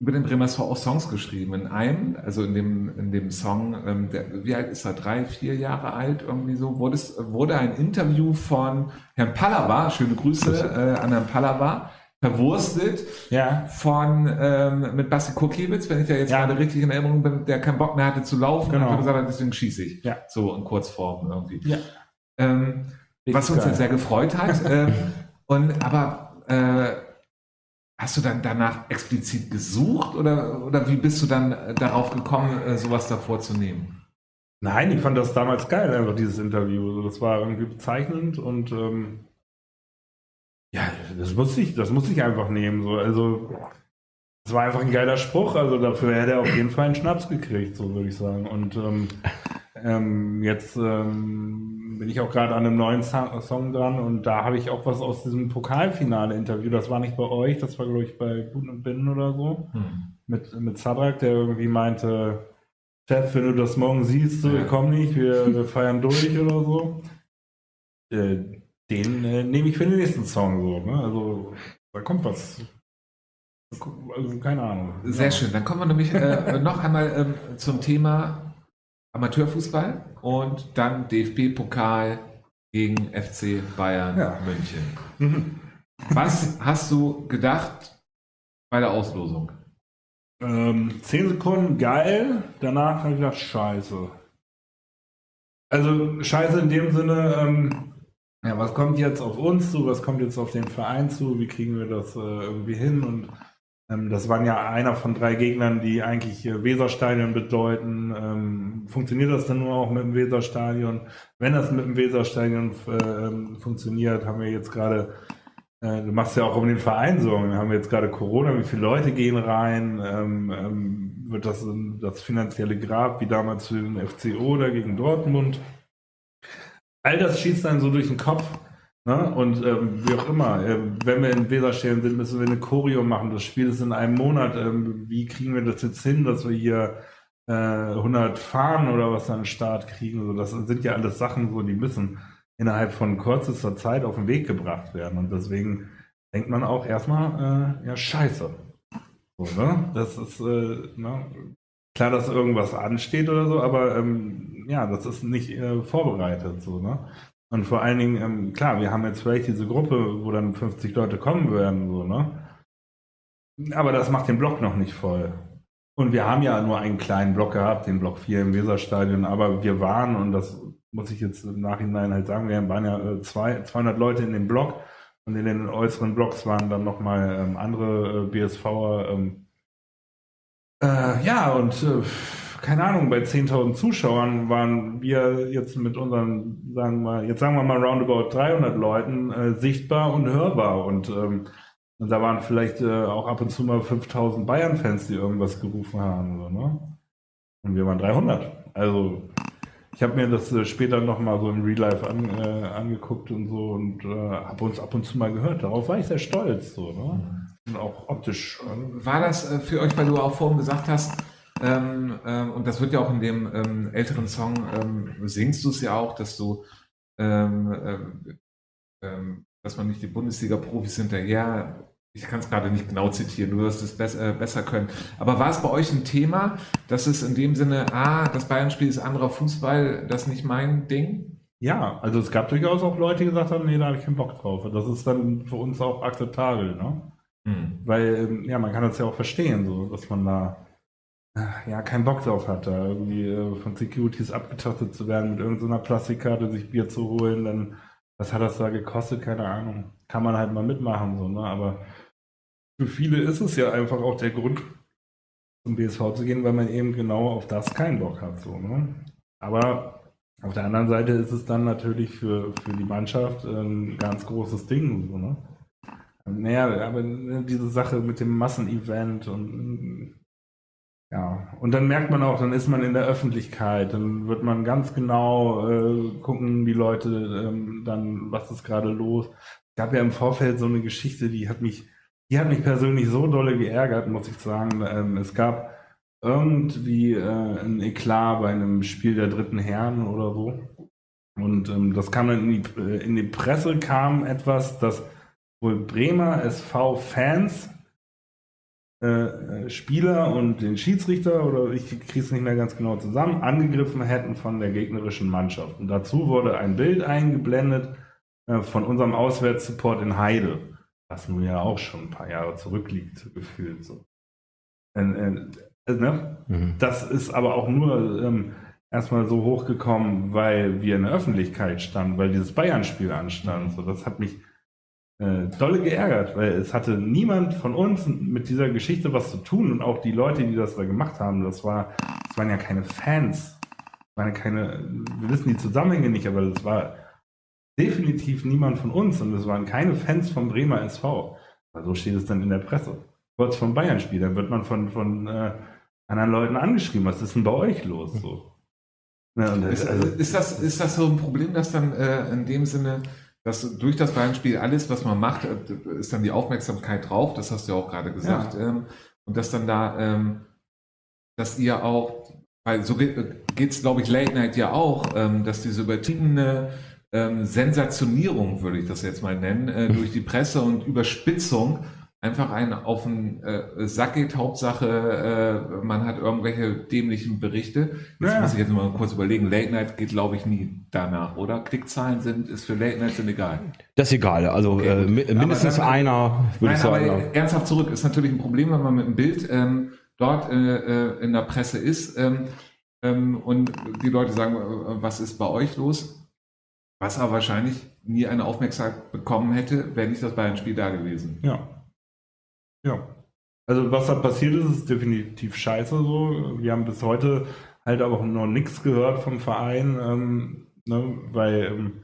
[SPEAKER 1] über den Bremer SV auch Songs geschrieben. In einem, also in dem, in dem Song, ähm, der, wie alt ist er? Drei, vier Jahre alt, irgendwie so, wurde, es, wurde ein Interview von Herrn Pallava, schöne Grüße äh, an Herrn Pallava, verwurstet
[SPEAKER 4] Ja.
[SPEAKER 1] von ähm, mit Basti Kurkiewicz, wenn ich da jetzt
[SPEAKER 4] Ja.
[SPEAKER 1] gerade richtig in Erinnerung bin, der keinen Bock mehr hatte zu laufen
[SPEAKER 4] Genau.
[SPEAKER 1] und hat gesagt hat, deswegen schieße ich.
[SPEAKER 4] Ja.
[SPEAKER 1] So in Kurzform irgendwie.
[SPEAKER 4] Ja.
[SPEAKER 1] Ähm, was uns
[SPEAKER 4] geil.
[SPEAKER 1] sehr gefreut hat. <laughs> ähm, und aber äh, hast du dann danach explizit gesucht oder, oder wie bist du dann äh, darauf gekommen, äh, sowas davor zu nehmen?
[SPEAKER 4] Nein, ich fand das damals geil, einfach dieses Interview. Das war irgendwie bezeichnend und ähm, ja, das musste ich, das musste ich einfach nehmen. So. Also es war einfach ein geiler Spruch, also dafür hätte er auf jeden Fall einen Schnaps gekriegt, so würde ich sagen. Und ähm, ähm, jetzt ähm, bin ich auch gerade an einem neuen Sa- Song dran und da habe ich auch was aus diesem Pokalfinale-Interview. Das war nicht bei euch, das war glaube ich bei Buten und Binnen oder so
[SPEAKER 1] Hm.
[SPEAKER 4] mit, mit Sadrak, der irgendwie meinte, Chef, wenn du das morgen siehst, so,
[SPEAKER 1] Ja.
[SPEAKER 4] komm nicht, wir, wir feiern durch oder so. Äh, den äh, nehme ich für den nächsten Song so, ne? Also da kommt was. Also keine Ahnung.
[SPEAKER 1] Sehr
[SPEAKER 4] Ja.
[SPEAKER 1] schön. Dann kommen wir nämlich äh, noch einmal ähm, zum Thema Amateurfußball und dann DFB-Pokal gegen FC Bayern
[SPEAKER 4] Ja.
[SPEAKER 1] München.
[SPEAKER 4] Mhm.
[SPEAKER 1] Was hast du gedacht bei der Auslosung?
[SPEAKER 4] Ähm, zehn Sekunden geil, danach habe ich gedacht, scheiße. Also scheiße in dem Sinne, ähm, ja, was kommt jetzt auf uns zu, was kommt jetzt auf den Verein zu, wie kriegen wir das äh, irgendwie hin und das waren ja einer von drei Gegnern, die eigentlich Weserstadion bedeuten. Ähm, funktioniert das dann nur auch mit dem Weserstadion? Wenn das mit dem Weserstadion äh, ähm, funktioniert, haben wir jetzt gerade äh, Du machst ja auch um den Verein Sorgen. Wir haben jetzt gerade Corona, wie viele Leute gehen rein? Ähm, ähm, wird das das finanzielle Grab wie damals für den FCO oder gegen Dortmund? all das schießt dann so durch den Kopf. Ne? Und ähm, wie auch immer, äh, wenn wir in Weserstellen sind, müssen wir eine Choreo machen. Das Spiel ist in einem Monat. Ähm, wie kriegen wir das jetzt hin, dass wir hier äh, 100 Fahnen oder was an den Start kriegen? So, das sind ja alles Sachen, so, die müssen innerhalb von kürzester Zeit auf den Weg gebracht werden. Und deswegen denkt man auch erstmal, äh, ja, scheiße. So, ne? Das ist, äh, ne? klar, dass irgendwas ansteht oder so, aber ähm, ja, das ist nicht äh, vorbereitet. So, ne? Und vor allen Dingen, ähm, klar, wir haben jetzt vielleicht diese Gruppe, wo dann 50 Leute kommen werden, so, ne? Aber das macht den Block noch nicht voll. Und wir haben ja nur einen kleinen Block gehabt, den Block 4 im Weserstadion, aber wir waren, und das muss ich jetzt im Nachhinein halt sagen, wir waren ja äh, zwei, 200 Leute in dem Block und in den äußeren Blocks waren dann nochmal ähm, andere äh, BSVer. Ähm, äh, ja, und äh, keine Ahnung, bei 10.000 Zuschauern waren wir jetzt mit unseren, sagen wir mal, jetzt sagen wir mal roundabout 300 Leuten äh, sichtbar und hörbar und, ähm, und da waren vielleicht äh, auch ab und zu mal 5.000 Bayern-Fans, die irgendwas gerufen haben. So, ne? Und wir waren 300. Also ich habe mir das äh, später nochmal so im Real Life an, äh, angeguckt und so und äh, habe uns ab und zu mal gehört. Darauf war ich sehr stolz. So, ne? Und auch optisch.
[SPEAKER 1] War das äh, für euch, weil du auch vorhin gesagt hast, ähm, ähm, und das wird ja auch in dem ähm, älteren Song, ähm, singst du es ja auch, dass du, ähm, ähm, dass man nicht die Bundesliga-Profis hinterher, ich kann es gerade nicht genau zitieren, du wirst es besser, äh, besser können. Aber war es bei euch ein Thema, dass es in dem Sinne, ah, das Bayern-Spiel ist anderer Fußball, das ist nicht mein Ding?
[SPEAKER 4] Ja, also es gab durchaus auch Leute, die gesagt haben, nee, da habe ich keinen Bock drauf. Das ist dann für uns auch akzeptabel, ne? Hm. Weil, ja, man kann das ja auch verstehen, so, dass man da ja, keinen Bock drauf hat, da irgendwie äh, von Securities abgetastet zu werden, mit irgendeiner Plastikkarte sich Bier zu holen, dann, was hat das da gekostet? Keine Ahnung. Kann man halt mal mitmachen, so, ne? Aber für viele ist es ja einfach auch der Grund, zum BSV zu gehen, weil man eben genau auf das keinen Bock hat, so, ne? Aber auf der anderen Seite ist es dann natürlich für, für die Mannschaft ein ganz großes Ding, so, ne? Naja, aber diese Sache mit dem Massenevent und ja, und dann merkt man auch, dann ist man in der Öffentlichkeit, dann wird man ganz genau äh, gucken, die Leute ähm, dann, was ist gerade los. Es gab ja im Vorfeld so eine Geschichte, die hat mich, die hat mich persönlich so dolle geärgert, muss ich sagen. Ähm, es gab irgendwie äh, ein Eklat bei einem Spiel der dritten Herren oder so. Und ähm, das kam dann in die, äh, in die Presse, kam etwas, dass wohl Bremer SV-Fans äh, Spieler und den Schiedsrichter oder ich kriege es nicht mehr ganz genau zusammen, angegriffen hätten von der gegnerischen Mannschaft. Und dazu wurde ein Bild eingeblendet äh, von unserem Auswärtssupport in Heide, was nun ja auch schon ein paar Jahre zurückliegt, gefühlt so. Äh, ne? mhm. Das ist aber auch nur ähm, erstmal so hochgekommen, weil wir in der Öffentlichkeit standen, weil dieses Bayern-Spiel anstand. So, das hat mich äh, dolle geärgert, weil es hatte niemand von uns mit dieser Geschichte was zu tun und auch die Leute, die das da gemacht haben, das war, das waren ja keine Fans. Das waren ja keine, wir wissen die Zusammenhänge nicht, aber das war definitiv niemand von uns und es waren keine Fans vom Bremer SV. Aber so steht es dann in der Presse. Kurz vom Bayern-Spiel, da wird man von, von äh, anderen Leuten angeschrieben, was ist denn bei euch los? So.
[SPEAKER 1] Ja, ist, also, ist, das, ist das so ein Problem, dass dann äh, in dem Sinne dass durch das Beispiel alles, was man macht, äh, ist dann die Aufmerksamkeit drauf, das hast du ja auch gerade gesagt, ja. ähm, und dass dann da, ähm, dass ihr auch, weil so geht es, glaube ich, Late Night ja auch, ähm, dass diese übertriebene Sensationierung, würde ich das jetzt mal nennen, äh, <laughs> durch die Presse und Überspitzung einfach einen auf den äh, Sack geht. Hauptsache, äh, man hat irgendwelche dämlichen Berichte. Jetzt ja. muss ich jetzt mal kurz überlegen. Late Night geht, glaube ich, nie danach, oder? Klickzahlen sind, ist für Late Night sind egal.
[SPEAKER 2] Das ist egal. Also okay, äh, mindestens dann, einer,
[SPEAKER 1] würde ich sagen. Aber ernsthaft zurück ist natürlich ein Problem, wenn man mit einem Bild ähm, dort äh, äh, in der Presse ist ähm, ähm, und die Leute sagen, äh, was ist bei euch los? Was aber wahrscheinlich nie eine Aufmerksamkeit bekommen hätte, wäre nicht das Bayern-Spiel da gewesen.
[SPEAKER 4] Ja. Ja. Also was da passiert ist, ist definitiv scheiße so. Wir haben bis heute halt auch noch nichts gehört vom Verein, ähm, ne, weil ähm,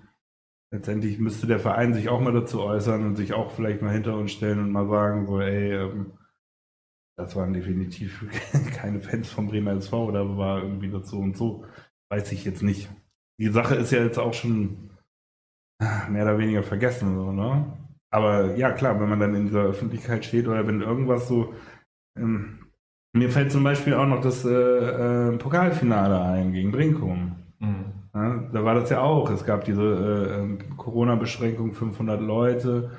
[SPEAKER 4] letztendlich müsste der Verein sich auch mal dazu äußern und sich auch vielleicht mal hinter uns stellen und mal sagen, so, ey, ähm, das waren definitiv <laughs> keine Fans vom Bremer SV oder war irgendwie dazu und so. Weiß ich jetzt nicht. die Sache ist ja jetzt auch schon mehr oder weniger vergessen, so, ne? Aber ja, klar, wenn man dann in dieser Öffentlichkeit steht oder wenn irgendwas so. Ähm, mir fällt zum Beispiel auch noch das äh, äh, Pokalfinale ein gegen Brinkum. Mhm. Ja, da war das ja auch. Es gab diese äh, ähm, Corona-Beschränkung, 500 Leute,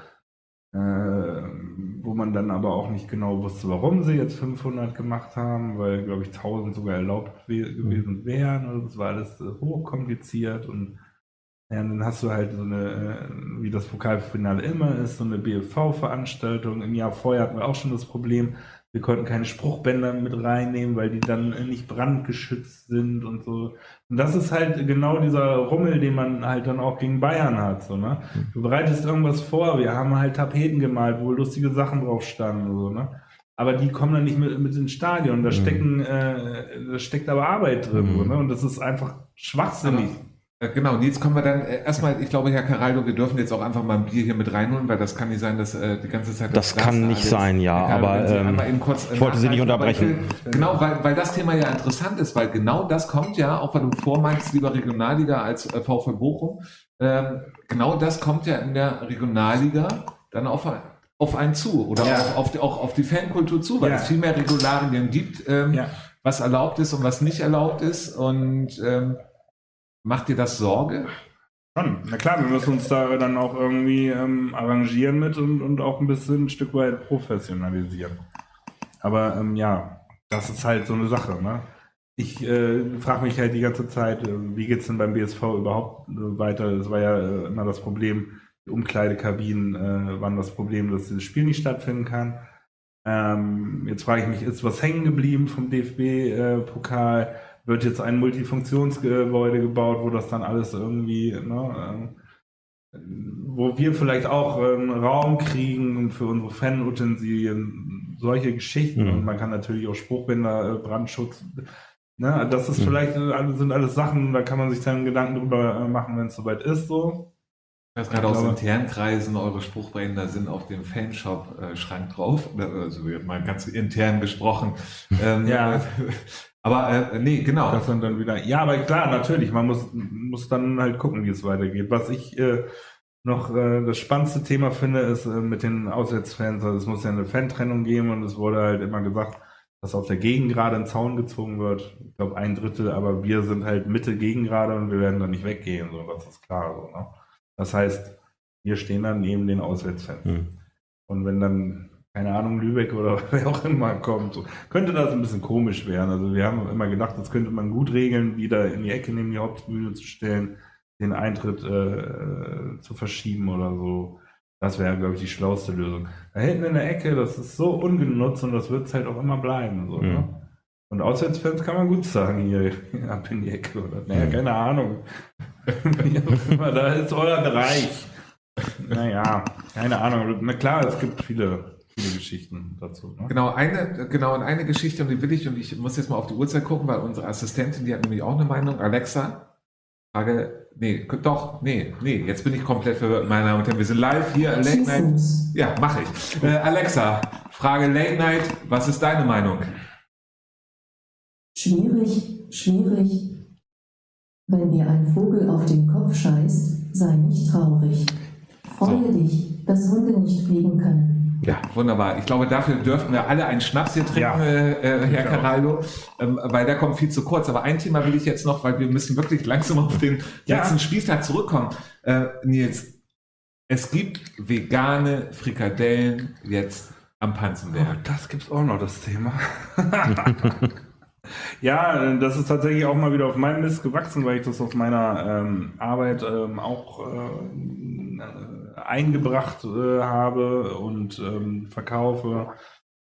[SPEAKER 4] äh, wo man dann aber auch nicht genau wusste, warum sie jetzt 500 gemacht haben, weil, glaube ich, 1000 sogar erlaubt gewesen wären. Also das war alles äh, hochkompliziert und ja, dann hast du halt so eine, äh, wie das Pokalfinale immer ist, so eine BFV-Veranstaltung. Im Jahr vorher hatten wir auch schon das Problem, wir konnten keine Spruchbänder mit reinnehmen, weil die dann nicht brandgeschützt sind und so. Und das ist halt genau dieser Rummel, den man halt dann auch gegen Bayern hat. So, ne? Du bereitest irgendwas vor, wir haben halt Tapeten gemalt, wo lustige Sachen drauf standen. So, ne? Aber die kommen dann nicht mit, mit ins Stadion. Da, mhm. stecken, äh, da steckt aber Arbeit drin. Mhm. So, ne? Und das ist einfach schwachsinnig.
[SPEAKER 1] Äh, genau, und jetzt kommen wir dann äh, erstmal, ich glaube, Herr Caraldo, wir dürfen jetzt auch einfach mal ein Bier hier mit reinholen, weil das kann nicht sein, dass äh, die ganze Zeit
[SPEAKER 2] das, das kann nicht sein, ja, aber ähm, kurz, ich wollte Sie nicht unterbrechen.
[SPEAKER 1] Genau, weil, weil das Thema ja interessant ist, weil genau das kommt ja, auch weil du vormeinst, lieber Regionalliga als äh, VfL Bochum, ähm, genau das kommt ja in der Regionalliga dann auf, auf einen zu oder ja. auch, auf die, auch auf die Fankultur zu, weil ja. es viel mehr Regularien gibt, ähm, ja. was erlaubt ist und was nicht erlaubt ist und ähm, Macht dir das Sorge?
[SPEAKER 4] Schon. Na klar, wir müssen uns da dann auch irgendwie ähm, arrangieren mit und, und auch ein bisschen ein Stück weit professionalisieren. Aber ähm, ja, das ist halt so eine Sache. Ne? Ich äh, frage mich halt die ganze Zeit, äh, wie geht es denn beim BSV überhaupt äh, weiter? Das war ja äh, immer das Problem, die Umkleidekabinen äh, waren das Problem, dass das Spiel nicht stattfinden kann. Ähm, jetzt frage ich mich, ist was hängen geblieben vom DFB-Pokal? Wird jetzt ein Multifunktionsgebäude gebaut, wo das dann alles irgendwie, ne, äh, wo wir vielleicht auch einen Raum kriegen für unsere Fanutensilien, solche Geschichten. Mhm. Und man kann natürlich auch Spruchbänder, äh, Brandschutz, ne, das ist mhm. vielleicht, äh, sind alles Sachen, da kann man sich dann Gedanken drüber machen, wenn es soweit ist, so.
[SPEAKER 1] Ich weiß gerade aus internen Kreisen, eure Spruchbänder sind auf dem Fanshop-Schrank drauf. Also wird mal ganz intern besprochen. <laughs> ähm, ja. <laughs> Aber äh, nee, genau.
[SPEAKER 4] Das sind dann wieder. Ja, aber klar, natürlich. Man muss, muss dann halt gucken, wie es weitergeht. Was ich äh, noch äh, das spannendste Thema finde, ist äh, mit den Auswärtsfans. Also es muss ja eine Fantrennung geben und es wurde halt immer gesagt, dass auf der Gegend gerade ein Zaun gezogen wird. Ich glaube ein Drittel, aber wir sind halt Mitte Gegengrade und wir werden da nicht weggehen. So, das ist klar. So, ne? Das heißt, wir stehen dann neben den Auswärtsfans. Hm. Und wenn dann keine Ahnung, Lübeck oder <laughs> wer auch immer kommt. So, könnte das ein bisschen komisch werden. Also wir haben immer gedacht, das könnte man gut regeln, wieder in die Ecke neben die Hauptbühne zu stellen, den Eintritt äh, zu verschieben oder so. Das wäre, glaube ich, die schlauste Lösung. Da hinten in der Ecke, das ist so ungenutzt und das wird es halt auch immer bleiben. So, mhm. ne? Und Auswärtsfans kann man gut sagen, hier <laughs> ab in die Ecke oder. Naja, mhm. keine Ahnung. <laughs> da ist euer Bereich. Naja, keine Ahnung. Na klar, es gibt viele viele Geschichten dazu.
[SPEAKER 1] Ne? Genau, eine, genau, und eine Geschichte, und die will ich, und ich muss jetzt mal auf die Uhrzeit gucken, weil unsere Assistentin, die hat nämlich auch eine Meinung. Alexa, Frage, nee, doch, nee, nee, jetzt bin ich komplett verwirrt, meine Damen und Herren. Wir sind live hier, Late Night. Ja, mache ich. Äh, Alexa, Frage Late Night, was ist deine Meinung?
[SPEAKER 3] Schwierig, schwierig. Wenn dir ein Vogel auf den Kopf scheißt, sei nicht traurig. Freue so. dich, dass Hunde nicht fliegen können.
[SPEAKER 1] Ja, wunderbar. Ich glaube, dafür dürften wir alle einen Schnaps hier trinken, ja, äh, Herr Caraldo, ähm, weil der kommt viel zu kurz. Aber ein Thema will ich jetzt noch, weil wir müssen wirklich langsam auf den ja. letzten Spieltag zurückkommen. Äh, Nils, es gibt vegane Frikadellen jetzt am Panzenberg. Oh,
[SPEAKER 4] das gibt's auch noch, das Thema. <laughs> ja, das ist tatsächlich auch mal wieder auf meinem Mist gewachsen, weil ich das auf meiner ähm, Arbeit ähm, auch äh, eingebracht äh, habe und ähm, verkaufe,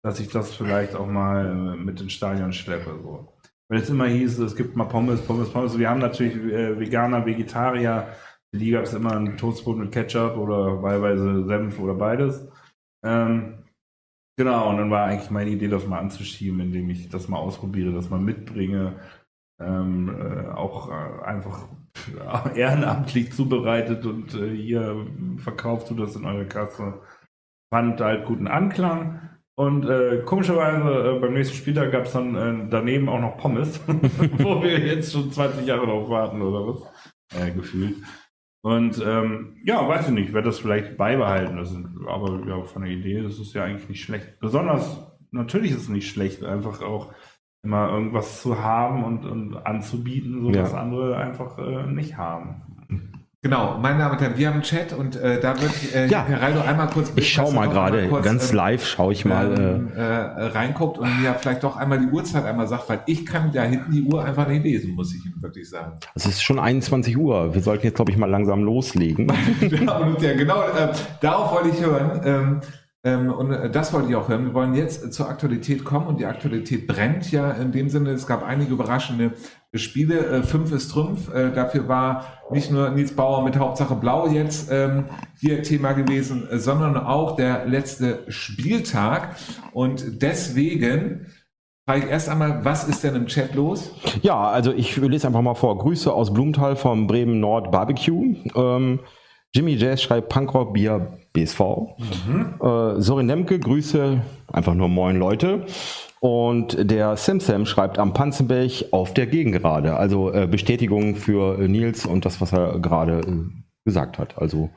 [SPEAKER 4] dass ich das vielleicht auch mal äh, mit ins Stadion schleppe. So. Wenn es immer hieß, es gibt mal Pommes, Pommes, Pommes. Wir haben natürlich äh, Veganer, Vegetarier. Für die gab es immer ein Toastbrot mit Ketchup oder wahlweise Senf oder beides. Ähm, genau, und dann war eigentlich meine Idee, das mal anzuschieben, indem ich das mal ausprobiere, das mal mitbringe. Ähm, äh, auch äh, einfach <laughs> ehrenamtlich zubereitet und äh, hier verkauft du das in eure Kasse. Fand halt guten Anklang. Und äh, komischerweise äh, beim nächsten Spieltag gab es dann äh, daneben auch noch Pommes, <laughs> wo wir jetzt schon 20 Jahre drauf warten oder was. äh, gefühlt. Und ähm, ja, weiß ich nicht, werde das vielleicht beibehalten. Das ist, aber ja, von der Idee, das ist ja eigentlich nicht schlecht. Besonders, natürlich ist es nicht schlecht, einfach auch immer irgendwas zu haben und, und anzubieten, so
[SPEAKER 2] Ja.
[SPEAKER 4] dass andere einfach äh, nicht haben.
[SPEAKER 1] Genau, meine Damen und Herren, wir haben einen Chat und äh, da wird äh,
[SPEAKER 2] Ja.
[SPEAKER 1] Geraldo einmal kurz
[SPEAKER 2] Ich schaue mal
[SPEAKER 1] er
[SPEAKER 2] gerade, ganz
[SPEAKER 1] ähm,
[SPEAKER 2] live schaue ich mal.
[SPEAKER 1] ähm, äh, reinguckt und mir vielleicht doch einmal die Uhrzeit einmal sagt, weil ich kann da hinten die Uhr einfach nicht lesen, muss ich Ihnen wirklich sagen.
[SPEAKER 2] Äh, es ist schon 21 Uhr. Wir sollten jetzt, glaube ich, mal langsam loslegen. <laughs>
[SPEAKER 1] ja, und ja, genau, äh, darauf wollte ich hören. Ähm, und äh, das wollte ich auch hören. Wir wollen jetzt äh, zur Aktualität kommen und die Aktualität brennt ja in dem Sinne, es gab einige überraschende Spiele. Äh, fünf ist Trümpf. Äh, dafür war nicht nur Nils Bauer mit Hauptsache Blau jetzt ähm, hier Thema gewesen, sondern auch der letzte Spieltag. Und deswegen frage ich erst einmal, was ist denn im Chat los?
[SPEAKER 2] Ja, also ich lese einfach mal vor. Grüße aus Blumenthal vom Bremen Nord Barbecue. Ähm, Jimmy Jazz schreibt Punkrock Bier BSV. Äh, Sorin Nemke, Grüße, einfach nur Moin Leute. Und der Simsam schreibt am Panzenberg auf der Gegengerade. Also äh, Bestätigung für äh, Nils und das, was er gerade äh, gesagt hat. Also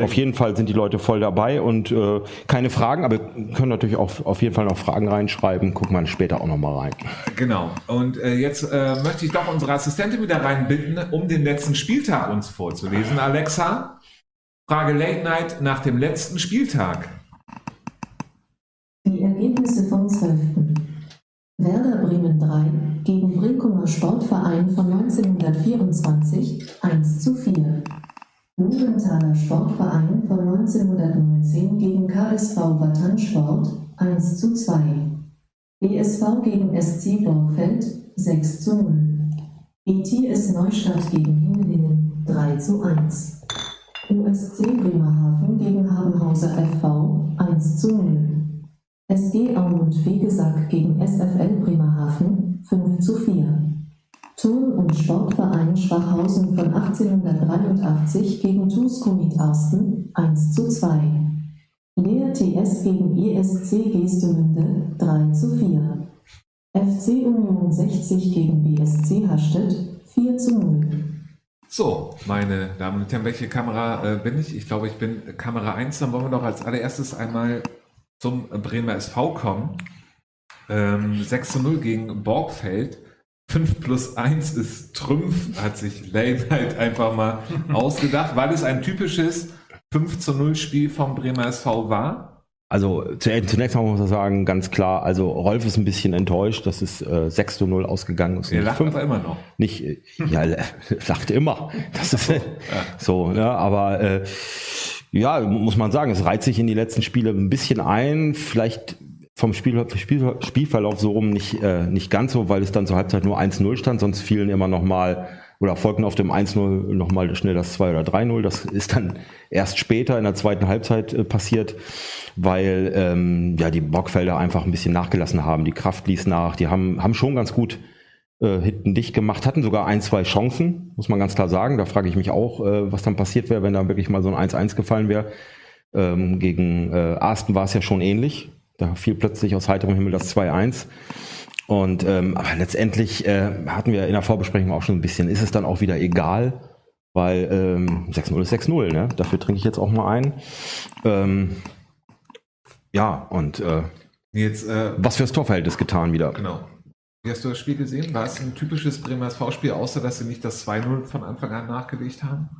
[SPEAKER 2] auf jeden Fall sind die Leute voll dabei und äh, keine Fragen, aber können natürlich auch auf jeden Fall noch Fragen reinschreiben. Gucken wir später auch nochmal rein.
[SPEAKER 1] Genau. Und äh, jetzt möchte ich doch unsere Assistentin wieder reinbitten, um den letzten Spieltag uns vorzulesen. Alexa, Frage Late Night nach dem letzten Spieltag.
[SPEAKER 3] Die Ergebnisse vom 12. Werder Bremen 3 gegen Brinkumer Sportverein von 1924 1 zu 4. Lubenthaler Sportverein von 1919 gegen KSV Wattansport 1 zu 2. BSV gegen SC Borgfeld 6 zu 0. ETS Neustadt gegen Himmelingen 3 zu 1. USC Bremerhaven gegen Habenhauser FV 1 zu 0. SG Aumund Fegesack gegen SFL Bremerhaven 5 zu 4. Turn- und Sportverein Schwachhausen von 1883 gegen TuS Komit Arsten 1 zu 2. Leer TS gegen ESC Geestemünde 3 zu 4. FC Union 60 gegen BSC Hastedt 4 zu 0.
[SPEAKER 1] So, meine Damen und Herren, welche Kamera äh, bin ich? Ich glaube, ich bin Kamera 1. Dann wollen wir doch als allererstes einmal zum Bremer SV kommen. Ähm, 6 zu 0 gegen Borgfeld. 5 plus 1 ist Trümpf, hat sich Lane halt einfach mal <laughs> ausgedacht, weil es ein typisches 5 zu 0 Spiel vom Bremer SV war.
[SPEAKER 2] Also zu- zunächst mal muss man sagen, ganz klar, also Rolf ist ein bisschen enttäuscht, dass es äh, 6 zu 0 ausgegangen ist.
[SPEAKER 1] Er lacht
[SPEAKER 2] fünf.
[SPEAKER 1] aber immer noch.
[SPEAKER 2] Nicht, äh, ja, er <laughs> <laughs> lacht immer. Das ist so, ne? aber äh, ja, muss man sagen, es reiht sich in die letzten Spiele ein bisschen ein, vielleicht vom Spiel, Spiel, Spielverlauf so rum nicht, äh, nicht ganz so, weil es dann zur Halbzeit nur 1-0 stand, sonst fielen immer noch mal oder folgten auf dem 1-0 nochmal schnell das 2 oder 3-0. Das ist dann erst später in der zweiten Halbzeit äh, passiert, weil ähm, ja die Bockfelder einfach ein bisschen nachgelassen haben. Die Kraft ließ nach, die haben, haben schon ganz gut äh, hinten dicht gemacht, hatten sogar ein, zwei Chancen, muss man ganz klar sagen. Da frage ich mich auch, äh, was dann passiert wäre, wenn da wirklich mal so ein 1-1 gefallen wäre. Ähm, gegen äh, Arsten war es ja schon ähnlich. Da fiel plötzlich aus heiterem Himmel das 2-1. Und ähm, aber letztendlich äh, hatten wir in der Vorbesprechung auch schon ein bisschen, ist es dann auch wieder egal, weil ähm, 6-0 ist 6-0, ne? Dafür trinke ich jetzt auch mal ein. Ähm, ja, und äh,
[SPEAKER 1] Jetzt, äh,
[SPEAKER 2] was fürs Torverhältnis getan wieder.
[SPEAKER 1] genau. Wie hast du das Spiel gesehen? War es ein typisches Bremer SV-Spiel, außer dass sie nicht das 2-0 von Anfang an nachgelegt haben?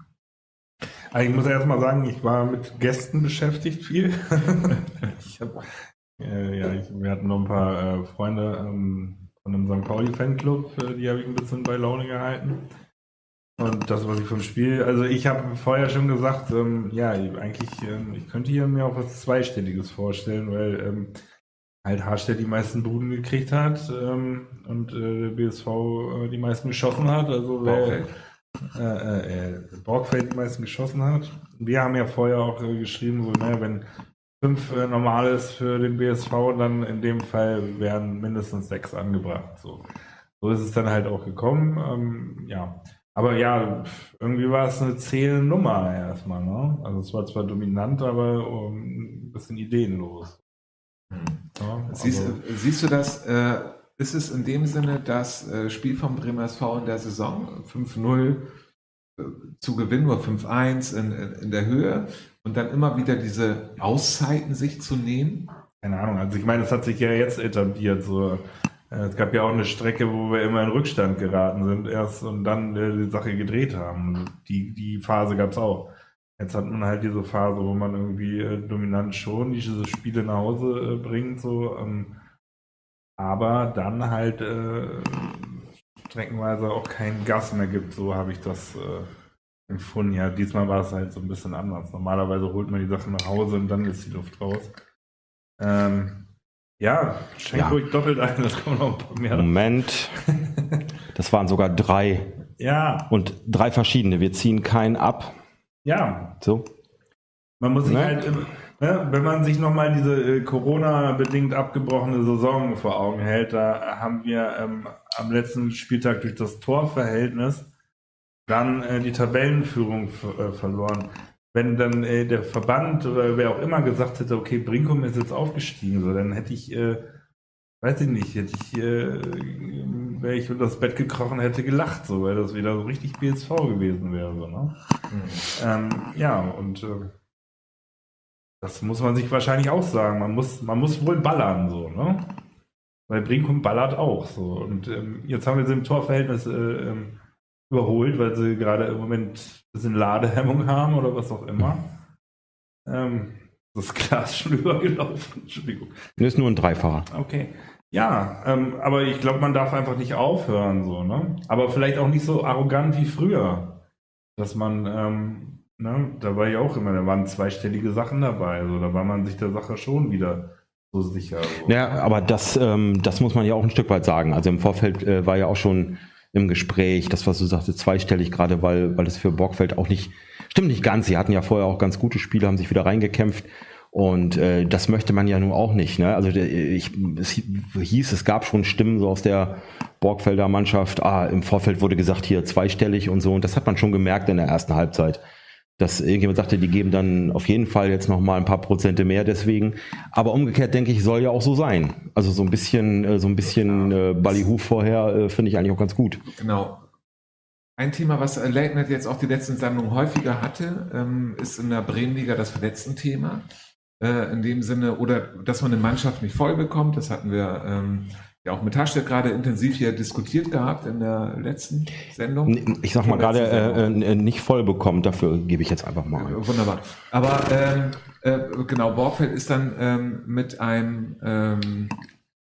[SPEAKER 4] Also ich muss erst mal sagen, ich war mit Gästen beschäftigt viel. <laughs> ich hab, äh, ja, ich, wir hatten noch ein paar äh, Freunde ähm, von einem St. Pauli-Fanclub, äh, die habe ich ein bisschen bei Laune gehalten. Und das, was ich vom Spiel, also ich habe vorher schon gesagt, ähm, ja, eigentlich, ähm, ich könnte hier mir auch was Zweistelliges vorstellen, weil ähm, halt Harstedt die meisten Buden gekriegt hat ähm, und äh, der BSV äh, die meisten geschossen hat. Also wer,
[SPEAKER 1] Bauchfeld.
[SPEAKER 4] äh, äh, äh, Borgfeld die meisten geschossen hat. Wir haben ja vorher auch äh, geschrieben, so, naja, wenn fünf äh, normal ist für den BSV, dann in dem Fall werden mindestens sechs angebracht. So, so ist es dann halt auch gekommen. Ähm, ja. Aber ja, irgendwie war es eine zähle Nummer erstmal. Ne? Also es war zwar dominant, aber um, ein bisschen ideenlos. Ja,
[SPEAKER 1] Siehst,
[SPEAKER 4] also-
[SPEAKER 1] siehst du das, äh, ist es in dem Sinne das äh, Spiel vom Bremer SV in der Saison 5-0 zu gewinnen, nur 5-1 in, in der Höhe und dann immer wieder diese Auszeiten sich zu nehmen?
[SPEAKER 4] Keine Ahnung, also ich meine, es hat sich ja jetzt etabliert, so. Äh, es gab ja auch eine Strecke, wo wir immer in Rückstand geraten sind erst und dann äh, die Sache gedreht haben. Die, die Phase gab es auch. Jetzt hat man halt diese Phase, wo man irgendwie äh, dominant schon diese Spiele nach Hause bringt, so. Ähm, aber dann halt streckenweise auch kein Gas mehr gibt, so habe ich das äh, empfunden. Ja, diesmal war es halt so ein bisschen anders. Normalerweise holt man die Sachen nach Hause und dann ist die Luft raus. Ähm, ja, schenkt
[SPEAKER 2] Ja.
[SPEAKER 4] ruhig doppelt ein, das kommt noch ein paar mehr.
[SPEAKER 2] Moment. <laughs> Das waren sogar drei
[SPEAKER 4] Ja,
[SPEAKER 2] und drei verschiedene. Wir ziehen keinen ab.
[SPEAKER 4] ja,
[SPEAKER 2] So.
[SPEAKER 4] Man muss sich
[SPEAKER 2] Ne?
[SPEAKER 4] halt, ne, wenn man sich nochmal diese äh, Corona-bedingt abgebrochene Saison vor Augen hält, da haben wir ähm, am letzten Spieltag durch das Torverhältnis dann äh, die Tabellenführung äh, verloren. Wenn dann äh, der Verband oder wer auch immer gesagt hätte, okay, Brinkum ist jetzt aufgestiegen, so, dann hätte ich, äh, weiß ich nicht, hätte ich, äh, wäre ich unter das Bett gekrochen, hätte gelacht, so, weil das wieder so richtig BSV gewesen wäre. So, ne? Ähm, ja, und das muss man sich wahrscheinlich auch sagen. Man muss, man muss wohl ballern, so, ne? Weil Brinkum ballert auch so. Und ähm, jetzt haben wir sie im Torverhältnis äh, ähm, überholt, weil sie gerade im Moment ein bisschen Ladehemmung haben oder was auch immer. Ähm, das Glas ist <laughs> schon übergelaufen. Entschuldigung.
[SPEAKER 2] Das ist nur ein Dreifacher.
[SPEAKER 4] Okay. Ja, ähm, aber ich glaube, man darf einfach nicht aufhören, so, ne? Aber vielleicht auch nicht so arrogant wie früher. Dass man, ähm, ne, da war ja auch immer, da waren zweistellige Sachen dabei, so, da war man sich der Sache schon wieder so sicher. So.
[SPEAKER 2] Ja, aber das, ähm, das muss man ja auch ein Stück weit sagen. Also im Vorfeld äh, war ja auch schon im Gespräch, das, was du sagtest, zweistellig, gerade weil, weil es für Borgfeld auch nicht, stimmt nicht ganz. Sie hatten ja vorher auch ganz gute Spiele, haben sich wieder reingekämpft. Und äh, das möchte man ja nun auch nicht. Ne? Also ich, es hieß, es gab schon Stimmen so aus der Borgfelder Mannschaft. Ah, im Vorfeld wurde gesagt, hier zweistellig und so. Und das hat man schon gemerkt in der ersten Halbzeit dass irgendjemand sagte, die geben dann auf jeden Fall jetzt noch mal ein paar Prozente mehr deswegen. Aber umgekehrt denke ich, soll ja auch so sein. Also so ein bisschen, äh, so ein bisschen äh, Ballyhoo vorher äh, finde ich eigentlich auch ganz gut.
[SPEAKER 1] Genau. Ein Thema, was äh, Night jetzt auch die letzten Sendungen häufiger hatte, ähm, ist in der Bremenliga das Verletzten-Thema. Äh, in dem Sinne, oder dass man eine Mannschaft nicht voll bekommt. Das hatten wir ähm, ja auch mit Hashtag gerade intensiv hier diskutiert gehabt in der letzten Sendung.
[SPEAKER 2] Ich sag mal gerade äh, äh, nicht voll bekommen, dafür gebe ich jetzt einfach mal.
[SPEAKER 1] Wunderbar. Aber ähm, äh, genau, Borgfeld ist dann ähm, mit einem, ähm,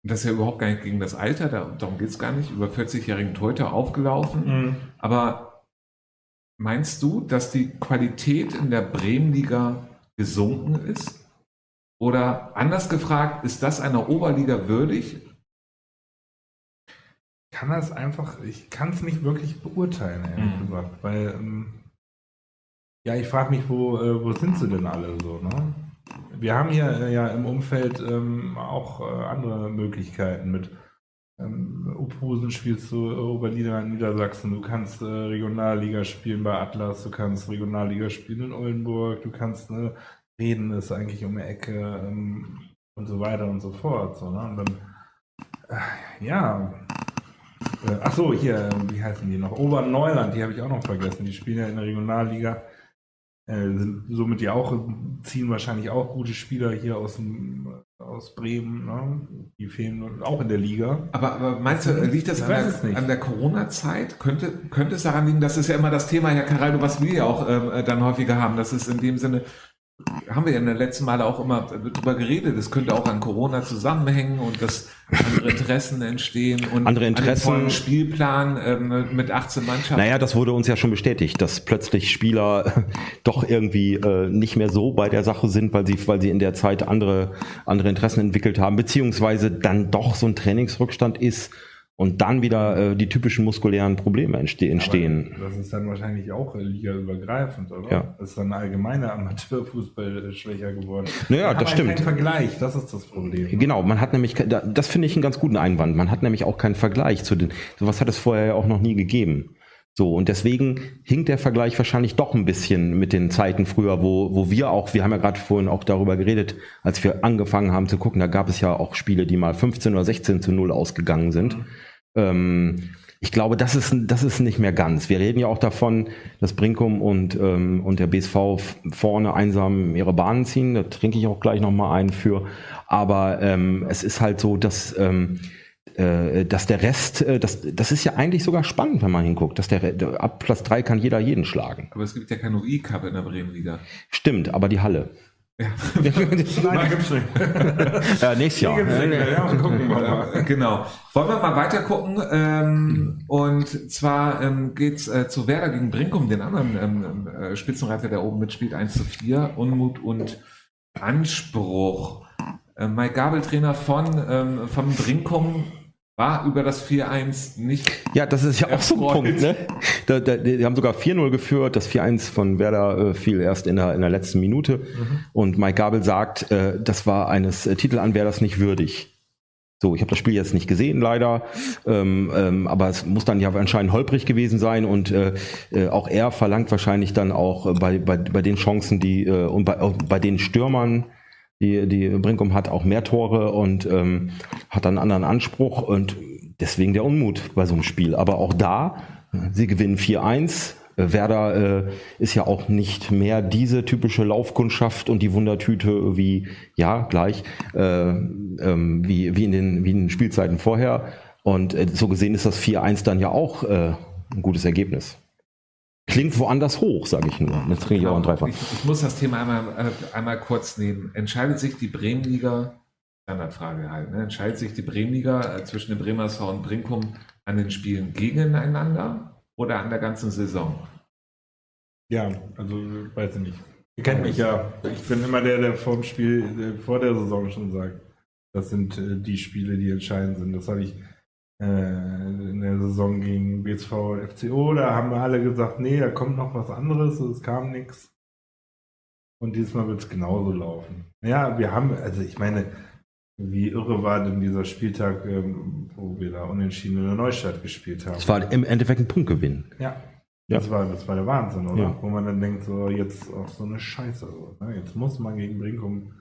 [SPEAKER 1] das ist ja überhaupt gar nicht gegen das Alter, da, darum geht es gar nicht, über 40-jährigen Torhüter aufgelaufen.
[SPEAKER 4] Mhm.
[SPEAKER 1] Aber meinst du, dass die Qualität in der Bremenliga gesunken ist? Oder anders gefragt, ist das einer Oberliga würdig?
[SPEAKER 4] Kann das einfach, ich kann es nicht wirklich beurteilen, ehrlich
[SPEAKER 1] Mhm.
[SPEAKER 4] gesagt. Weil, ähm, ja, ich frage mich, wo, äh, wo sind sie denn alle so, ne? Wir haben hier äh, ja im Umfeld ähm, auch äh, andere Möglichkeiten mit ähm, Uphusen spielst du Oberliga in Niedersachsen, du kannst äh, Regionalliga spielen bei Atlas, du kannst Regionalliga spielen in Oldenburg, du kannst ne, Reden ist eigentlich um die Ecke ähm, und so weiter und so fort. So, ne? Und dann, äh, ja, äh, ach so, hier, äh, wie heißen die noch? Oberneuland, die habe ich auch noch vergessen. Die spielen ja in der Regionalliga. Äh, sind somit ja auch, ziehen wahrscheinlich auch gute Spieler hier aus, dem, aus Bremen. Ne? Die fehlen auch in der Liga.
[SPEAKER 1] Aber, aber meinst du, liegt das an der, an der Corona-Zeit? Könnte, könnte es daran liegen, das ist ja immer das Thema, Herr Caraldo, was wir ja auch ähm, dann häufiger haben, dass es in dem Sinne, haben wir ja in den letzten Male auch immer drüber geredet, es könnte auch an Corona zusammenhängen und dass andere Interessen entstehen und
[SPEAKER 2] Andere Interessen-
[SPEAKER 1] vollen Spielplan ähm, mit 18 Mannschaften.
[SPEAKER 2] Naja, das wurde uns ja schon bestätigt, dass plötzlich Spieler doch irgendwie äh, nicht mehr so bei der Sache sind, weil sie, weil sie in der Zeit andere, andere Interessen entwickelt haben, beziehungsweise dann doch so ein Trainingsrückstand ist und dann wieder äh, die typischen muskulären Probleme entste entstehen.
[SPEAKER 4] Aber das ist dann wahrscheinlich auch ligaübergreifend, oder?
[SPEAKER 2] Ja.
[SPEAKER 4] Das ist dann allgemeiner Amateurfußball äh, schwächer geworden.
[SPEAKER 2] Naja, das stimmt.
[SPEAKER 4] Keinen Vergleich, das ist das Problem.
[SPEAKER 2] Genau, man hat nämlich, das finde ich einen ganz guten Einwand, man hat nämlich auch keinen Vergleich zu den, sowas hat es vorher ja auch noch nie gegeben. So, und deswegen hinkt der Vergleich wahrscheinlich doch ein bisschen mit den Zeiten früher, wo, wo wir auch, wir haben ja gerade vorhin auch darüber geredet, als wir angefangen haben zu gucken, da gab es ja auch Spiele, die mal 15 oder 16 zu 0 ausgegangen sind. Ähm, ich glaube, das ist, das ist nicht mehr ganz. Wir reden ja auch davon, dass Brinkum und, ähm, und der BSV vorne einsam ihre Bahnen ziehen. Da trinke ich auch gleich nochmal ein für. Aber ähm, es ist halt so, dass, ähm, äh, dass der Rest, äh, das, das ist ja eigentlich sogar spannend, wenn man hinguckt. Dass der, ab Platz drei kann jeder jeden schlagen.
[SPEAKER 1] Aber es gibt ja keine UI-Cup in der Bremenliga.
[SPEAKER 2] Stimmt, aber die Halle. Ja. <laughs> Nein, gibt's nicht. ja, nächstes Jahr. Ja,
[SPEAKER 1] gucken wir mal. Genau. Wollen wir mal weiter gucken? Ähm, und zwar ähm, geht's äh, zu Werder gegen Brinkum, den anderen ähm, äh, Spitzenreiter, der oben mitspielt, 1 zu 4. Unmut und Anspruch. Äh, Mike Gabel, Trainer von, ähm, von Brinkum, war über das 4-1 nicht.
[SPEAKER 2] Ja, das ist ja auch so ein Punkt. Ne? Da, da, die haben sogar 4-0 geführt. Das 4-1 von Werder äh, fiel erst in der, in der letzten Minute. Mhm. Und Mike Gabel sagt, äh, das war eines äh, Titelanwärters nicht würdig. So, ich habe das Spiel jetzt nicht gesehen, leider, ähm, ähm, aber es muss dann ja anscheinend holprig gewesen sein und äh, äh, auch er verlangt wahrscheinlich dann auch äh, bei, bei, bei den Chancen, die äh, und bei, bei den Stürmern, die, die Brinkum hat auch mehr Tore und ähm, hat einen anderen Anspruch und deswegen der Unmut bei so einem Spiel. Aber auch da, sie gewinnen 4-1. Werder äh, ist ja auch nicht mehr diese typische Laufkundschaft und die Wundertüte wie, ja, gleich, äh, ähm, wie, wie, in den, wie in den Spielzeiten vorher. Und äh, so gesehen ist das 4-1 dann ja auch äh, ein gutes Ergebnis. Klingt woanders hoch, sage ich nur.
[SPEAKER 1] Jetzt trinke ich auch einen Dreifach. Ich, ich, muss das Thema einmal, äh, einmal kurz nehmen. Entscheidet sich die Bremenliga, Standardfrage halt, ne? entscheidet sich die Bremenliga äh, zwischen dem Bremer SV und Brinkum an den Spielen gegeneinander oder an der ganzen Saison?
[SPEAKER 4] Ja, also weiß ich nicht. Ihr kennt mich ja. Ich bin immer der, der vor dem Spiel, der vor der Saison schon sagt, das sind äh, die Spiele, die entscheidend sind. Das habe ich äh, in der Saison gegen BSV und FCO. Da haben wir alle gesagt, nee, da kommt noch was anderes, es kam nichts. Und diesmal wird es genauso laufen. Ja, wir haben, also ich meine, wie irre war denn dieser Spieltag, ähm, wo wir da unentschieden in der Neustadt gespielt haben?
[SPEAKER 2] Es war im Endeffekt ein Punktgewinn.
[SPEAKER 4] Ja. ja. Das, war, das war der Wahnsinn, oder? Ja. Wo man dann denkt, so jetzt auch so eine Scheiße. So, ne? Jetzt muss man gegen Brinkum,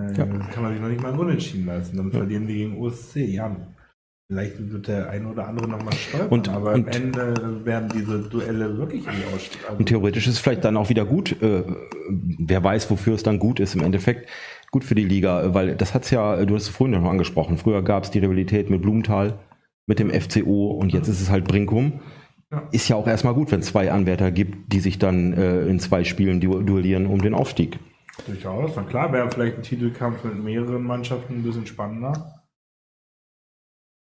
[SPEAKER 4] äh, ja. kann man sich noch nicht mal unentschieden leisten. Dann verlieren wir gegen OSC. Ja, Vielleicht wird der eine oder andere nochmal stolpern,
[SPEAKER 2] und,
[SPEAKER 4] aber
[SPEAKER 2] und,
[SPEAKER 4] am Ende werden diese Duelle wirklich nicht ausstehen.
[SPEAKER 2] Also und theoretisch ist es vielleicht dann auch wieder gut, äh, wer weiß, wofür es dann gut ist im Endeffekt. Gut für die Liga, weil das hat's ja, du hast es vorhin noch angesprochen, früher gab es die Rivalität mit Blumenthal, mit dem FCO und jetzt ist es halt Brinkum. Ja. Ist ja auch erstmal gut, wenn es zwei Anwärter gibt, die sich dann äh, in zwei Spielen du duellieren um den Aufstieg.
[SPEAKER 4] Durchaus, na klar, wäre vielleicht ein Titelkampf mit mehreren Mannschaften ein bisschen spannender.